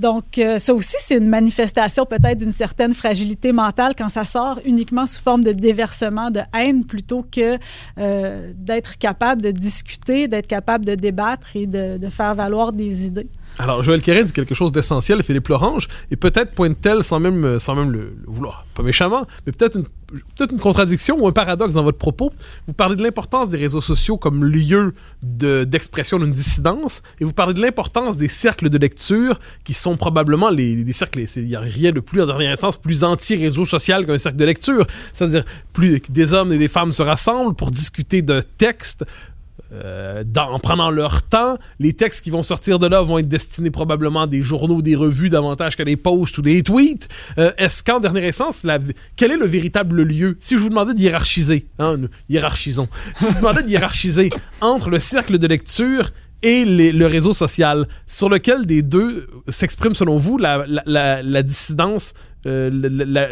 Speaker 3: Donc, euh, ça aussi, c'est une manifestation peut-être d'une certaine fragilité mentale quand ça sort uniquement sous forme de déversement de haine plutôt que euh, d'être capable de discuter, d'être capable de débattre et de, de faire valoir des idées.
Speaker 1: Alors, Joël Kérin dit quelque chose d'essentiel, Philippe Lorange, et peut-être pointe-t-elle, sans même, euh, sans même le, vouloir, pas méchamment, mais peut-être une, une contradiction ou un paradoxe dans votre propos. Vous parlez de l'importance des réseaux sociaux comme lieu de- d'expression d'une dissidence, et vous parlez de l'importance des cercles de lecture, qui sont probablement les, les cercles, il n'y a rien de plus, en dernière instance, plus anti-réseau social qu'un cercle de lecture. C'est-à-dire, plus des hommes et des femmes se rassemblent pour discuter d'un texte, euh, dans- en prenant leur temps. Les textes qui vont sortir de là vont être destinés probablement à des journaux, des revues davantage qu'à des posts ou des tweets. Euh, Est-ce qu'en dernière la- quel est le véritable lieu? Si je vous demandais de hiérarchiser, hein, hiérarchisons. Si je vous demandais de hiérarchiser entre le cercle de lecture et le réseau social, sur lequel des deux s'exprime selon vous la dissidence euh,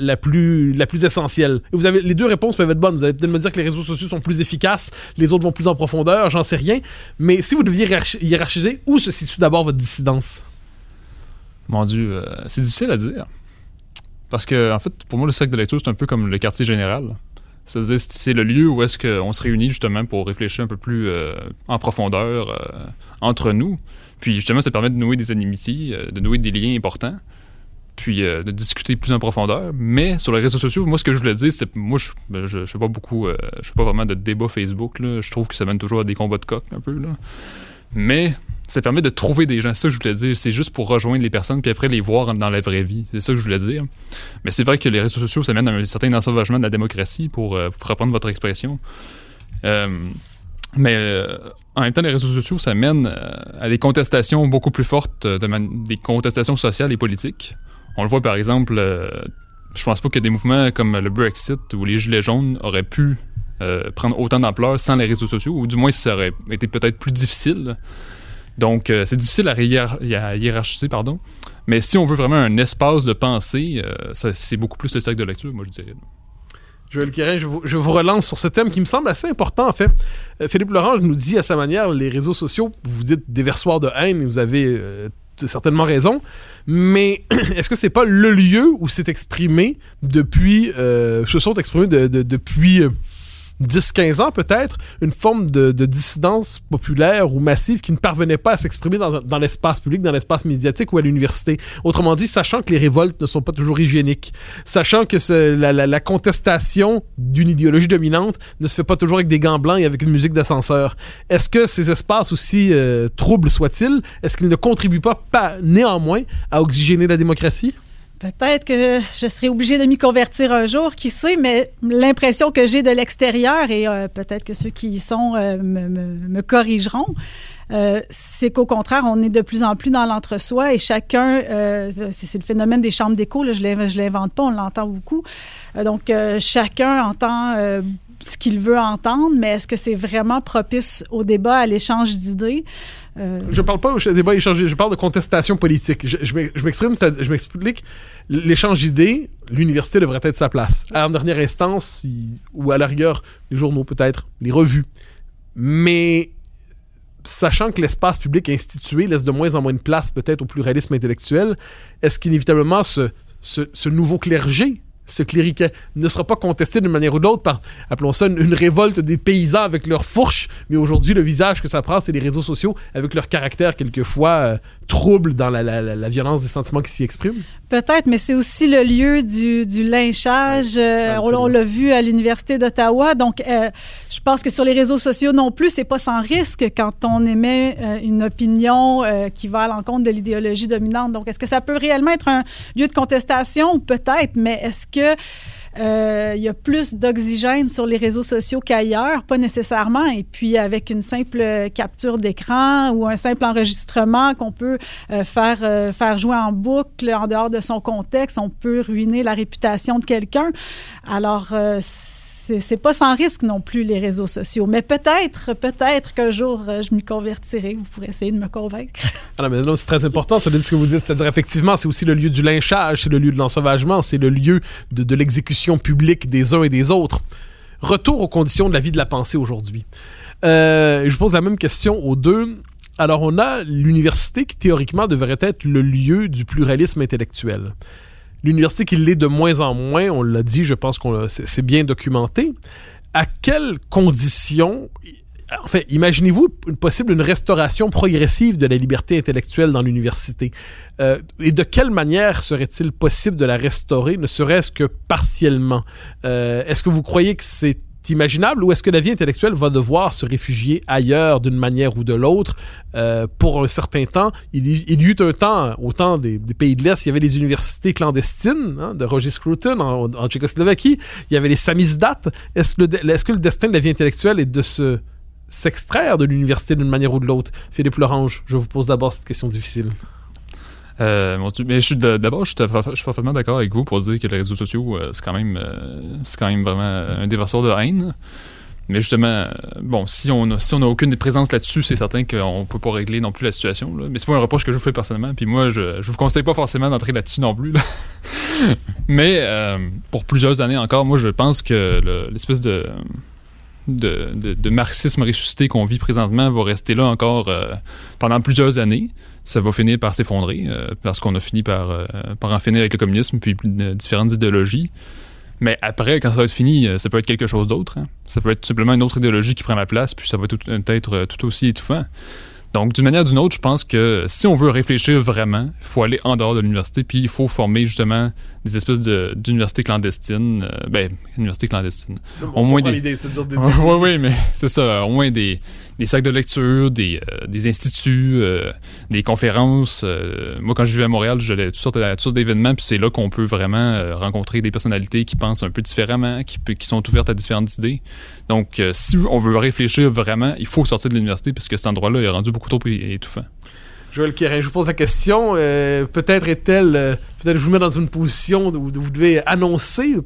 Speaker 1: la, plus, la plus essentielle. Et vous avez, les deux réponses peuvent être bonnes. Vous allez peut-être me dire que les réseaux sociaux sont plus efficaces, les autres vont plus en profondeur, j'en sais rien. Mais si vous deviez hiérarchi- hiérarchiser, où se situe d'abord votre dissidence?
Speaker 2: Mon Dieu, euh, c'est difficile à dire. Parce que, en fait, pour moi, le cercle de lecture, c'est un peu comme le quartier général. C'est-à-dire, c'est- le lieu où est-ce qu'on se réunit justement pour réfléchir un peu plus euh, en profondeur entre nous. Puis justement, ça permet de nouer des euh, de nouer des liens importants, puis euh, de discuter plus en profondeur. Mais sur les réseaux sociaux, moi, ce que je voulais dire, c'est moi, je, ben, je, je fais pas beaucoup, euh, je fais pas vraiment de débat Facebook. Je trouve que ça mène toujours à des combats de coq un peu. Là. Mais ça permet de trouver des gens. Ça je voulais dire. C'est juste pour rejoindre les personnes puis après les voir dans la vraie vie. C'est ça que je voulais dire. Mais c'est vrai que les réseaux sociaux, ça mène à un certain ensauvagement de la démocratie, pour, euh, reprendre votre expression. Mais en même temps, les réseaux sociaux, ça mène à des contestations beaucoup plus fortes, des contestations sociales et politiques. On le voit par exemple, euh, je pense pas que des mouvements comme le Brexit ou les Gilets jaunes auraient pu euh, prendre autant d'ampleur sans les réseaux sociaux, ou du moins ça aurait été peut-être plus difficile. Donc, euh, c'est difficile à, hiérar- à hiérarchiser, pardon. Mais si on veut vraiment un espace de pensée, euh, c'est beaucoup plus le cercle de lecture, moi je dirais.
Speaker 1: Joël Kérin, je vous, relance sur ce thème qui me semble assez important en fait. Philippe Laurent nous dit à sa manière, les réseaux sociaux, vous dites déversoir de haine, vous avez certainement raison, mais est-ce que c'est pas le lieu où c'est exprimé depuis, euh, se sont exprimés de- de- depuis euh, 10-15 ans peut-être, une forme de, de dissidence populaire ou massive qui ne parvenait pas à s'exprimer dans, l'espace public, dans l'espace médiatique ou à l'université. Autrement dit, sachant que les révoltes ne sont pas toujours hygiéniques, sachant que la, contestation d'une idéologie dominante ne se fait pas toujours avec des gants blancs et avec une musique d'ascenseur. Est-ce que ces espaces, aussi euh, troubles soient-ils, est-ce qu'ils ne contribuent pas néanmoins à oxygéner la démocratie?
Speaker 3: Peut-être que je serai obligée de m'y convertir un jour, qui sait, mais l'impression que j'ai de l'extérieur, et euh, peut-être que ceux qui y sont euh, me, corrigeront, euh, c'est qu'au contraire, on est de plus en plus dans l'entre-soi et chacun, c'est le phénomène des chambres d'écho, je ne l'invente pas, on l'entend beaucoup. Donc, chacun entend ce qu'il veut entendre, mais est-ce que c'est vraiment propice au débat, à l'échange d'idées? Euh,
Speaker 1: Je parle pas au débat échangé, je parle de contestation politique. Je, je m'ex- je m'exprime, je m'explique. L'échange d'idées, l'université devrait être sa place. En dernière instance, ou à la rigueur, les journaux peut-être, les revues. Mais sachant que l'espace public institué laisse de moins en moins de place peut-être au pluralisme intellectuel, est-ce qu'inévitablement ce nouveau clergé, ce clériquet ne sera pas contesté d'une manière ou d'autre par, appelons ça, une, une révolte des paysans avec leurs fourches, mais aujourd'hui, le visage que ça prend, c'est les réseaux sociaux avec leur caractère quelquefois euh, trouble dans la, la- violence des sentiments qui s'y expriment?
Speaker 3: Peut-être, mais c'est aussi le lieu du, du lynchage. Euh, on, l'a vu à l'Université d'Ottawa. Donc, euh, je pense que sur les réseaux sociaux non plus, c'est pas sans risque quand on émet euh, une opinion qui va à l'encontre de l'idéologie dominante. Donc, est-ce que ça peut réellement être un lieu de contestation? Peut-être, mais est-ce que euh, il y a plus d'oxygène sur les réseaux sociaux qu'ailleurs, pas nécessairement. Et puis avec une simple capture d'écran ou un simple enregistrement qu'on peut euh, faire euh, faire jouer en boucle en dehors de son contexte, on peut ruiner la réputation de quelqu'un. Alors euh, c'est pas sans risque non plus les réseaux sociaux, mais peut-être peut-être qu'un jour euh, je m'y convertirai. Vous pourrez essayer de me convaincre.
Speaker 1: Ah non, non, c'est très important, ce que vous dites. C'est-à-dire, effectivement, c'est aussi le lieu du lynchage, c'est le lieu de l'ensauvagement, c'est le lieu de, de l'exécution publique des uns et des autres. Retour aux conditions de la vie de la pensée aujourd'hui. Euh, je pose la même question aux deux. Alors, on a l'université qui, théoriquement, devrait être le lieu du pluralisme intellectuel. L'université qui l'est de moins en moins, on l'a dit, je pense qu'on c'est bien documenté. À quelles conditions en fait, imaginez-vous une possible une restauration progressive de la liberté intellectuelle dans l'université? Euh, et de quelle manière serait-il possible de la restaurer, ne serait-ce que partiellement? Euh, est-ce que vous croyez que c'est imaginable ou est-ce que la vie intellectuelle va devoir se réfugier ailleurs d'une manière ou de l'autre? Euh, pour un certain temps? Il, y- il y eut un temps, au temps des, pays de l'Est, il y avait les universités clandestines hein, de Roger Scruton en, Tchécoslovaquie, il y avait les samizdat. Est-ce que le destin de la vie intellectuelle est de se s'extraire de l'université d'une manière ou de l'autre? Philippe Lorange, je vous pose d'abord cette question difficile.
Speaker 2: Euh, mais je d'abord, je suis, parfaitement d'accord avec vous pour dire que les réseaux sociaux, euh, c'est quand même, euh, c'est quand même vraiment un déverseur de haine. Mais justement, bon, si on a, si on a aucune présence là-dessus, c'est certain qu'on peut pas régler non plus la situation. là. Mais c'est pas un reproche que je vous fais personnellement. Puis moi, je, je vous conseille pas forcément d'entrer là-dessus non plus. Mais pour plusieurs années encore, moi, je pense que le- l'espèce de de, de- marxisme ressuscité qu'on vit présentement va rester là encore pendant plusieurs années. Ça va finir par s'effondrer euh, parce qu'on a fini par, euh, par en finir avec le communisme puis euh, différentes idéologies. Mais après, quand ça va être fini, ça peut être quelque chose d'autre. hein. Ça peut être simplement une autre idéologie qui prend la place, puis ça va tout- être tout aussi étouffant. Donc, d'une manière ou d'une autre, je pense que si on veut réfléchir vraiment, il faut aller en dehors de l'université, puis il faut former justement des espèces de- d'universités clandestines. euh, ben, universités clandestines. Au moins des- Oui, oui, mais c'est ça. Au moins des, des sacs de lecture, des, euh, des instituts, euh, des conférences. euh, moi, quand je vivais à Montréal, j'allais à toutes sortes, d'événements, puis c'est là qu'on peut vraiment rencontrer des personnalités qui pensent un peu différemment, qui, sont ouvertes à différentes idées. Donc, si on veut réfléchir vraiment, il faut sortir de l'université, parce que cet endroit-là est rendu beaucoup trop étouffant.
Speaker 1: Joël Quérin, je vous pose la question. euh, peut-être est-elle. euh, peut-être vous mets dans une position où vous devez annoncer,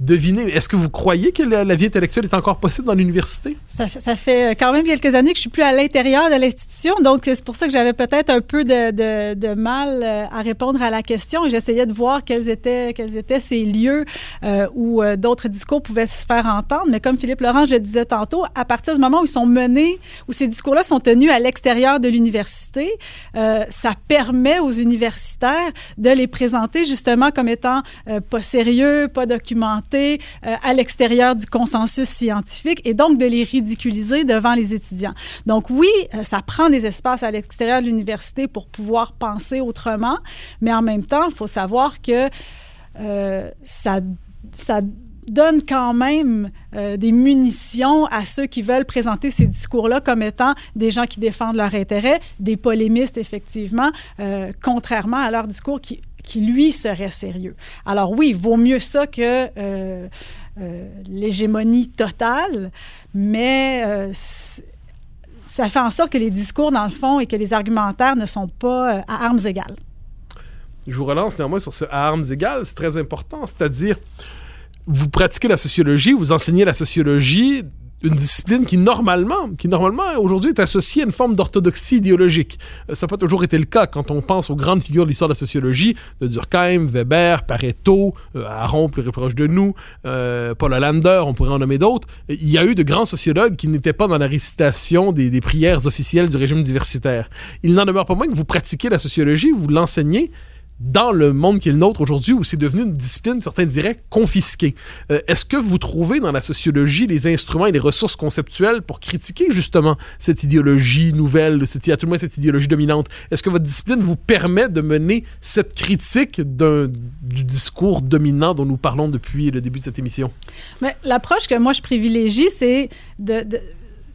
Speaker 1: deviner. Est-ce que vous croyez que la, vie intellectuelle est encore possible dans l'université?
Speaker 3: Ça, fait- fait quand même quelques années que je suis plus à l'intérieur de l'institution, donc c'est pour ça que j'avais peut-être un peu de, mal euh, à répondre à la question. J'essayais de voir quels étaient, quels étaient ces lieux euh, où euh, d'autres discours pouvaient se faire entendre. Mais comme Philippe Laurent, je le disais tantôt, à partir du moment où ils sont menés, où ces discours-là sont tenus à l'extérieur de l'université, euh, ça permet aux universitaires de les présenter justement comme étant euh, pas sérieux, pas documentés, euh, à l'extérieur du consensus scientifique et donc de les ridiculiser devant les étudiants. Donc oui, euh, ça prend des espaces à l'extérieur de l'université pour pouvoir penser autrement, mais en même temps, il faut savoir que ça, ça donne quand même des munitions à ceux qui veulent présenter ces discours-là comme étant des gens qui défendent leur intérêt, des polémistes, effectivement, contrairement à leur discours qui, qui, lui, serait sérieux. Alors oui, vaut mieux ça que euh, euh, l'hégémonie totale, mais euh, ça fait en sorte que les discours, dans le fond, et que les argumentaires ne sont pas à armes égales.
Speaker 1: Je vous relance néanmoins sur ce à armes égales, c'est très important, c'est-à-dire vous pratiquez la sociologie, vous enseignez la sociologie, une discipline qui normalement, qui normalement aujourd'hui est associée à une forme d'orthodoxie idéologique. Euh, Ça n'a pas toujours été le cas quand on pense aux grandes figures de l'histoire de la sociologie, de Durkheim, Weber, Pareto, euh, Aron plus proche de nous, euh, Paul Hollander, on pourrait en nommer d'autres. Il y a eu de grands sociologues qui n'étaient pas dans la récitation des, des prières officielles du régime diversitaire. Il n'en demeure pas moins que vous pratiquez la sociologie, vous l'enseignez dans le monde qui est le nôtre aujourd'hui, où c'est devenu une discipline, certains diraient, confisquée. Euh, Est-ce que vous trouvez dans la sociologie les instruments et les ressources conceptuelles pour critiquer justement cette idéologie nouvelle, cette, à tout le moins cette idéologie dominante? Est-ce que votre discipline vous permet de mener cette critique du discours dominant dont nous parlons depuis le début de cette émission?
Speaker 3: L'approche que moi je privilégie, c'est de,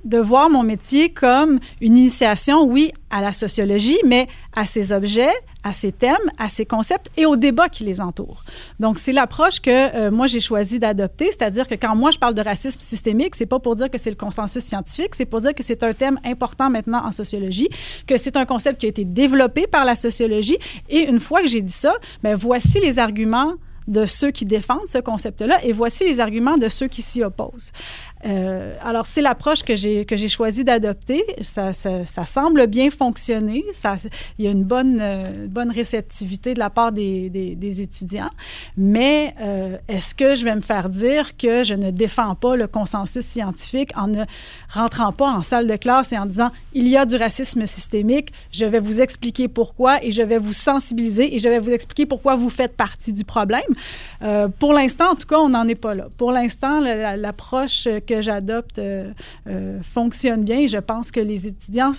Speaker 3: de voir mon métier comme une initiation, oui, à la sociologie, mais à ses objets, à ses thèmes, à ses concepts et aux débats qui les entourent. Donc, c'est l'approche que euh, moi j'ai choisi d'adopter, c'est-à-dire que quand moi je parle de racisme systémique, c'est pas pour dire que c'est le consensus scientifique, c'est pour dire que c'est un thème important maintenant en sociologie, que c'est un concept qui a été développé par la sociologie. Et une fois que j'ai dit ça, ben voici les arguments de ceux qui défendent ce concept-là et voici les arguments de ceux qui s'y opposent. Euh, alors, c'est l'approche que j'ai, choisi d'adopter. Ça, semble bien fonctionner. Ça, il y a une bonne, euh, bonne réceptivité de la part des, des, étudiants. Mais euh, est-ce que je vais me faire dire que je ne défends pas le consensus scientifique en ne rentrant pas en salle de classe et en disant il y a du racisme systémique, je vais vous expliquer pourquoi et je vais vous sensibiliser et je vais vous expliquer pourquoi vous faites partie du problème. Pour l'instant, en tout cas, on n'en est pas là. Pour l'instant, la- l'approche que j'adopte euh, euh, fonctionne bien je pense que les étudiants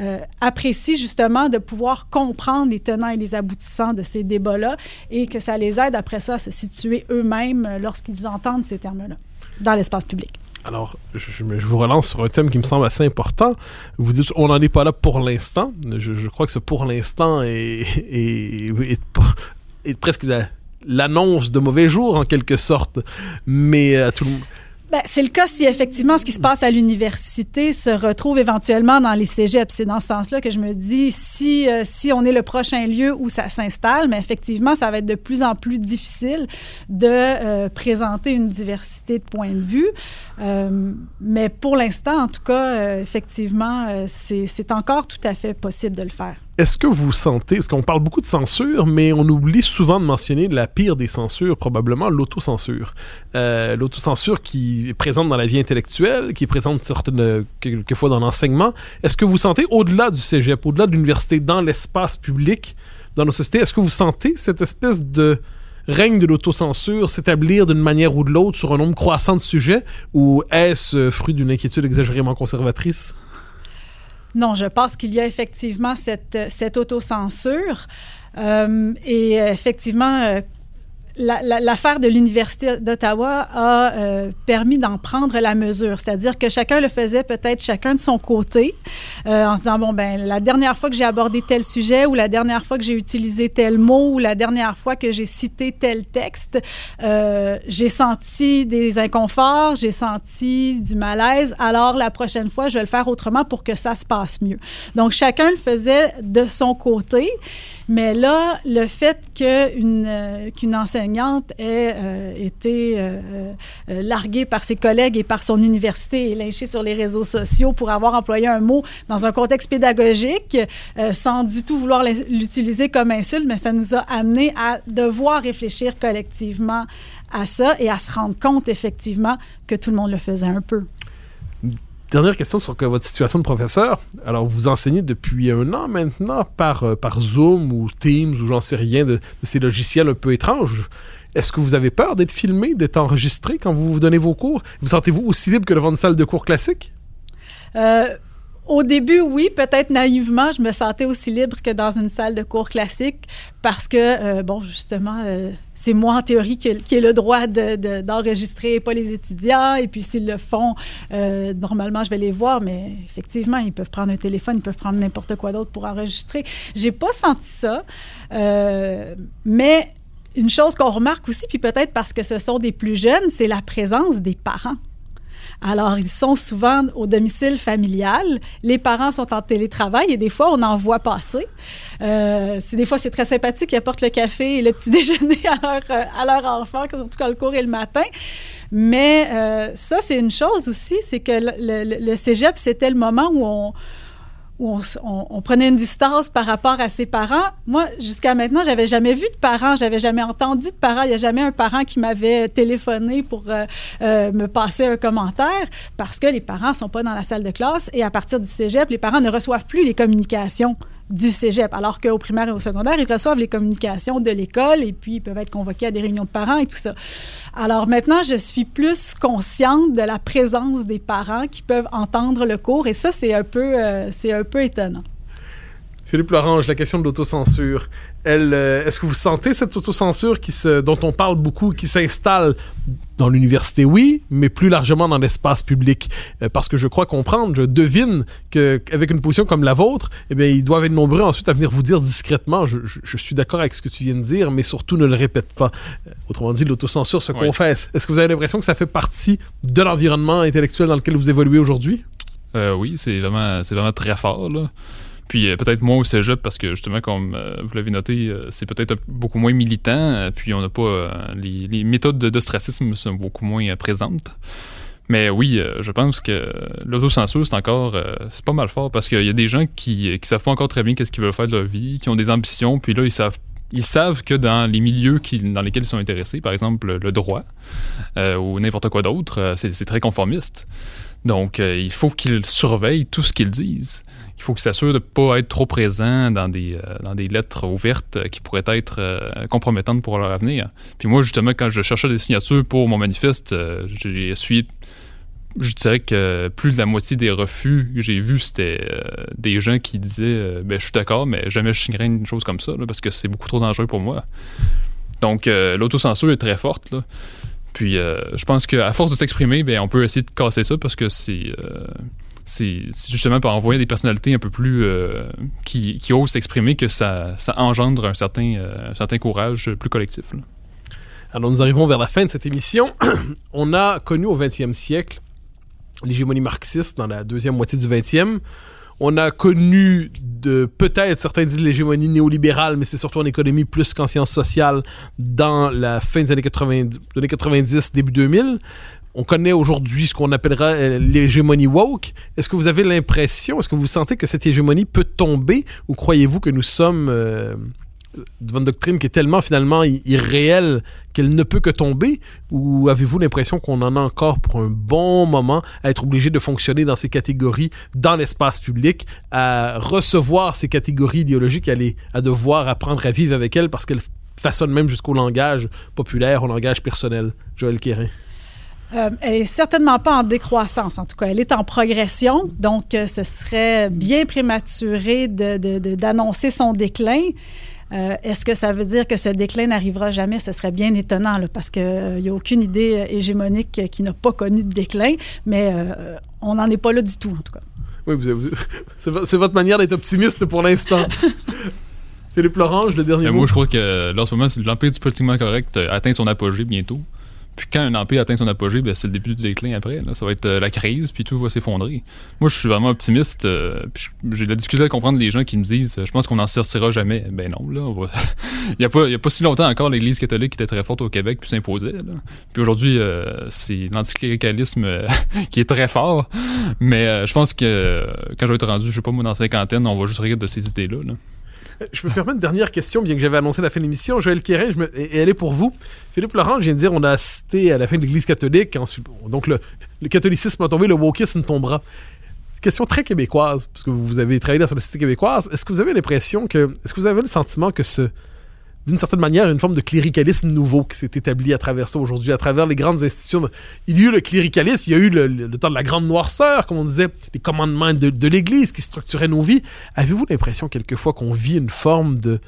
Speaker 3: euh, apprécient justement de pouvoir comprendre les tenants et les aboutissants de ces débats-là et que ça les aide après ça à se situer eux-mêmes lorsqu'ils entendent ces termes-là dans l'espace public.
Speaker 1: Alors, je, vous relance sur un thème qui me semble assez important. Vous dites, on n'en est pas là pour l'instant. Je, crois que ce pour l'instant est, presque la- l'annonce de mauvais jours, en quelque sorte. Mais à tout le monde.
Speaker 3: Ben, c'est le cas si effectivement ce qui se passe à l'université se retrouve éventuellement dans les cégeps. C'est dans ce sens-là que je me dis si, euh, si on est le prochain lieu où ça s'installe, mais effectivement, ça va être de plus en plus difficile de euh, présenter une diversité de points de vue. Euh, mais pour l'instant, en tout cas, euh, effectivement, c'est encore tout à fait possible de le faire.
Speaker 1: Est-ce que vous sentez, parce qu'on parle beaucoup de censure, mais on oublie souvent de mentionner la pire des censures, probablement l'autocensure. Euh, l'autocensure qui est présente dans la vie intellectuelle, qui est présente quelquefois dans l'enseignement. Est-ce que vous sentez, au-delà du cégep, au-delà de l'université, dans l'espace public, dans nos sociétés, est-ce que vous sentez cette espèce de règne de l'autocensure s'établir d'une manière ou de l'autre sur un nombre croissant de sujets, ou est-ce fruit d'une inquiétude exagérément conservatrice?
Speaker 3: Non, je pense qu'il y a effectivement cette, cette autocensure. Euh, et effectivement, euh, la- l'affaire de l'Université d'Ottawa a euh, permis d'en prendre la mesure. C'est-à-dire que chacun le faisait peut-être chacun de son côté, euh, en se disant, bon, ben la dernière fois que j'ai abordé tel sujet ou la dernière fois que j'ai utilisé tel mot ou la dernière fois que j'ai cité tel texte, euh, j'ai senti des inconforts, j'ai senti du malaise. Alors, la prochaine fois, je vais le faire autrement pour que ça se passe mieux. Donc, chacun le faisait de son côté. Mais là, le fait qu'une euh, qu'une enseignante ait euh, été euh, euh, larguée par ses collègues et par son université et lynchée sur les réseaux sociaux pour avoir employé un mot dans un contexte pédagogique, euh, sans du tout vouloir l'utiliser comme insulte, mais ça nous a amené à devoir réfléchir collectivement à ça et à se rendre compte effectivement que tout le monde le faisait un peu.
Speaker 1: Dernière question sur votre situation de professeur. Alors, vous enseignez depuis un an maintenant par, euh, Zoom ou Teams ou j'en sais rien de, ces logiciels un peu étranges. Est-ce que vous avez peur d'être filmé, d'être enregistré quand vous donnez vos cours? Vous sentez-vous aussi libre que devant une salle de cours classique?
Speaker 3: Euh, au début, oui, peut-être naïvement, je me sentais aussi libre que dans une salle de cours classique parce que, euh, bon, justement, c'est moi en théorie qui, ai le droit de- de- d'enregistrer, pas les étudiants. Et puis, s'ils le font, euh, normalement, je vais les voir, mais effectivement, ils peuvent prendre un téléphone, ils peuvent prendre n'importe quoi d'autre pour enregistrer. J'ai pas senti ça, euh, mais une chose qu'on remarque aussi, puis peut-être parce que ce sont des plus jeunes, c'est la présence des parents. Alors, ils sont souvent au domicile familial. Les parents sont en télétravail et des fois, on en voit passer. Euh, des fois, c'est très sympathique. Ils apportent le café et le petit déjeuner à leur, euh, à leur enfant, surtout quand le cours est le matin. Mais euh, ça, c'est une chose aussi, c'est que le- le cégep, c'était le moment où on, où on, prenait une distance par rapport à ses parents. Moi, jusqu'à maintenant, j'avais jamais vu de parents, j'avais jamais entendu de parents. Il n'y a jamais un parent qui m'avait téléphoné pour euh, euh, me passer un commentaire parce que les parents sont pas dans la salle de classe et à partir du cégep, les parents ne reçoivent plus les communications du cégep, alors qu'au primaire et au secondaire, ils reçoivent les communications de l'école et puis ils peuvent être convoqués à des réunions de parents et tout ça. Alors maintenant, je suis plus consciente de la présence des parents qui peuvent entendre le cours et ça, c'est un peu, euh, c'est un peu étonnant.
Speaker 1: Philippe Lorange, la question de l'autocensure. Elle, euh, est-ce que vous sentez cette autocensure qui se, dont on parle beaucoup, qui s'installe dans l'université, oui, mais plus largement dans l'espace public, Euh, parce que je crois comprendre, je devine que avec une position comme la vôtre, eh bien, ils doivent être nombreux ensuite à venir vous dire discrètement. Je, je- je suis d'accord avec ce que tu viens de dire, mais surtout ne le répète pas. Euh, Autrement dit, l'autocensure se
Speaker 2: Oui.
Speaker 1: confesse. Est-ce que vous avez l'impression que ça fait partie de l'environnement intellectuel dans lequel vous évoluez aujourd'hui?
Speaker 2: Oui, c'est vraiment, c'est vraiment très fort. Là. Puis euh, peut-être moins au cégep parce que justement, comme euh, vous l'avez noté, euh, c'est peut-être beaucoup moins militant. puis on n'a pas. les, méthodes de- d'ostracisme sont beaucoup moins présentes. Mais oui, je pense que l'autocensure, c'est encore. c'est pas mal fort parce qu'il y a des gens qui, qui savent pas encore très bien qu'est-ce qu'ils veulent faire de leur vie, qui ont des ambitions, puis là, ils savent. Ils savent que dans les milieux qui- dans lesquels ils sont intéressés, par exemple le droit ou n'importe quoi d'autre, c'est très conformiste. Donc, euh, il faut qu'ils surveillent tout ce qu'ils disent. Il faut qu'ils s'assurent de ne pas être trop présents dans des, euh, dans des lettres ouvertes euh, qui pourraient être compromettantes pour leur avenir. Puis moi, justement, quand je cherchais des signatures pour mon manifeste, j'ai essuyé, je dirais que plus de la moitié des refus que j'ai vus, c'était des gens qui disaient ben, Je suis d'accord, mais jamais je signerai une chose comme ça, parce que c'est beaucoup trop dangereux pour moi. Donc, l'autocensure est très forte. Là. Puis, euh, je pense qu'à force de s'exprimer, ben, on peut essayer de casser ça parce que c'est euh, c'est c'est justement par envoyer des personnalités un peu plus euh, qui, qui osent s'exprimer que ça, ça engendre un certain, un certain courage plus collectif.
Speaker 1: Alors nous arrivons vers la fin de cette émission. On a connu au 20e siècle l'hégémonie marxiste dans la deuxième moitié du 20e. On a connu de peut-être certains disent l'hégémonie néolibérale, mais c'est surtout en économie plus qu'en sciences sociales dans la fin des années 90, années 90 début 2000. On connaît aujourd'hui ce qu'on appellera euh, l'hégémonie woke. Est-ce que vous avez l'impression, est-ce que vous sentez que cette hégémonie peut tomber ou croyez-vous que nous sommes euh, une doctrine qui est tellement finalement irréelle qu'elle ne peut que tomber ou avez-vous l'impression qu'on en a encore pour un bon moment à être obligé de fonctionner dans ces catégories dans l'espace public, à recevoir ces catégories idéologiques, à, les- à devoir apprendre à vivre avec elles parce qu'elles façonnent même jusqu'au langage populaire, au langage personnel? Joël Quérin.
Speaker 3: Euh, elle est certainement pas en décroissance, en tout cas. Elle est en progression, donc euh, ce serait bien prématuré de- de- de- d'annoncer son déclin. Euh, Est-ce que ça veut dire que ce déclin n'arrivera jamais? Ce serait bien étonnant, là, parce qu'il n'y a aucune idée euh, hégémonique euh, qui n'a pas connu de déclin, mais euh, on n'en est pas là du tout, en tout cas.
Speaker 1: Oui, vous, vous- c'est vo- c'est votre manière d'être optimiste pour l'instant. Philippe Lorange, le dernier
Speaker 2: Euh,
Speaker 1: mot.
Speaker 2: moi, je crois que là, en ce moment, c'est- l'empire du politiquement correct euh, atteint son apogée bientôt. Puis quand un empire atteint son apogée, ben, c'est le début du déclin après. là. Ça va être euh, la crise, puis tout va s'effondrer. Moi, je suis vraiment optimiste. euh, j'ai de la difficulté à comprendre les gens qui me disent euh, Je pense qu'on n'en sortira jamais. Ben non, là. va- il n'y a, pas- a pas si longtemps encore, l'Église catholique était très forte au Québec, puis s'imposait. Puis aujourd'hui, c'est l'anticléricalisme qui est très fort. Mais je pense que quand je vais être rendu, je sais pas moi, dans cinquantaine, on va juste rire de ces idées-là. là.
Speaker 1: Je me permets une dernière question, bien que j'avais annoncé la fin de l'émission. Joël me- et elle est pour vous. Philippe Laurent, je viens de dire, on a assisté à la fin de l'Église catholique. Donc, le, catholicisme a tombé, le wokisme tombera. Question très québécoise, parce que vous avez travaillé dans la société québécoise. Est-ce que vous avez l'impression que. Est-ce que vous avez le sentiment que ce. D'une certaine manière, une forme de cléricalisme nouveau qui s'est établi à travers ça aujourd'hui, à travers les grandes institutions. Il y a eu le cléricalisme, il y a eu le, temps de la grande noirceur, comme on disait, les commandements de, l'Église qui structuraient nos vies. Avez-vous l'impression quelquefois qu'on vit une forme de,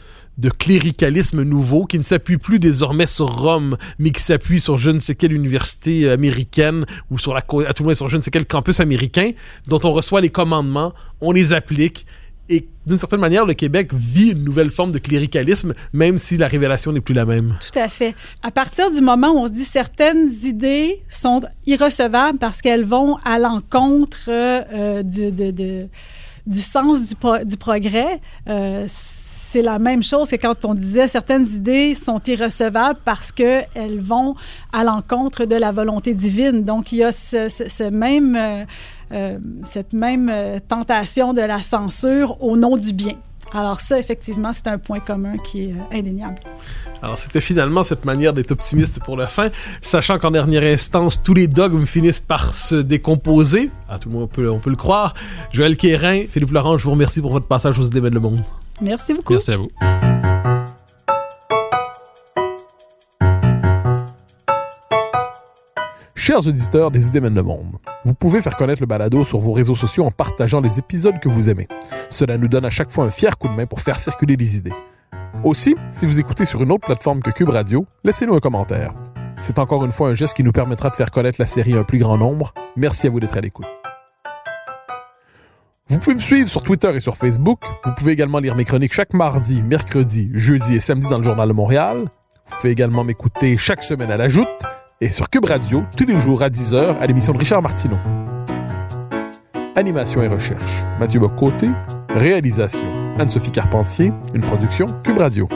Speaker 1: cléricalisme nouveau qui ne s'appuie plus désormais sur Rome, mais qui s'appuie sur je ne sais quelle université américaine ou sur la, à tout le moins sur je ne sais quel campus américain, dont on reçoit les commandements, on les applique. Et d'une certaine manière, le Québec vit une nouvelle forme de cléricalisme, même si la révélation n'est plus la même.
Speaker 3: Tout à fait. À partir du moment où on se dit certaines idées sont irrecevables parce qu'elles vont à l'encontre euh, du, du sens du, pro- du progrès, euh, c'est la même chose que quand on disait certaines idées sont irrecevables parce qu'elles vont à l'encontre de la volonté divine. Donc, il y a ce, même, euh, euh, cette même euh, tentation de la censure au nom du bien. Alors ça, effectivement, c'est un point commun qui est indéniable.
Speaker 1: Alors, c'était finalement cette manière d'être optimiste pour la fin, sachant qu'en dernière instance, tous les dogmes finissent par se décomposer. À tout le monde, on peut, on peut le croire. Joël Quérin, Philippe Laurent, je vous remercie pour votre passage aux idées de le monde.
Speaker 3: Merci beaucoup.
Speaker 2: Merci à vous.
Speaker 1: Chers auditeurs des idées mènent le monde, vous pouvez faire connaître le balado sur vos réseaux sociaux en partageant les épisodes que vous aimez. Cela nous donne à chaque fois un fier coup de main pour faire circuler les idées. Aussi, si vous écoutez sur une autre plateforme que Cube Radio, laissez-nous un commentaire. C'est encore une fois un geste qui nous permettra de faire connaître la série à un plus grand nombre. Merci à vous d'être à l'écoute. Vous pouvez me suivre sur Twitter et sur Facebook. Vous pouvez également lire mes chroniques chaque mardi, mercredi, jeudi et samedi dans le Journal de Montréal. Vous pouvez également m'écouter chaque semaine à la Joute et sur Cube Radio tous les jours à 10h à l'émission de Richard Martineau. Animation et recherche, Mathieu Bocoté. Réalisation, Anne-Sophie Carpentier. Une production Cube Radio.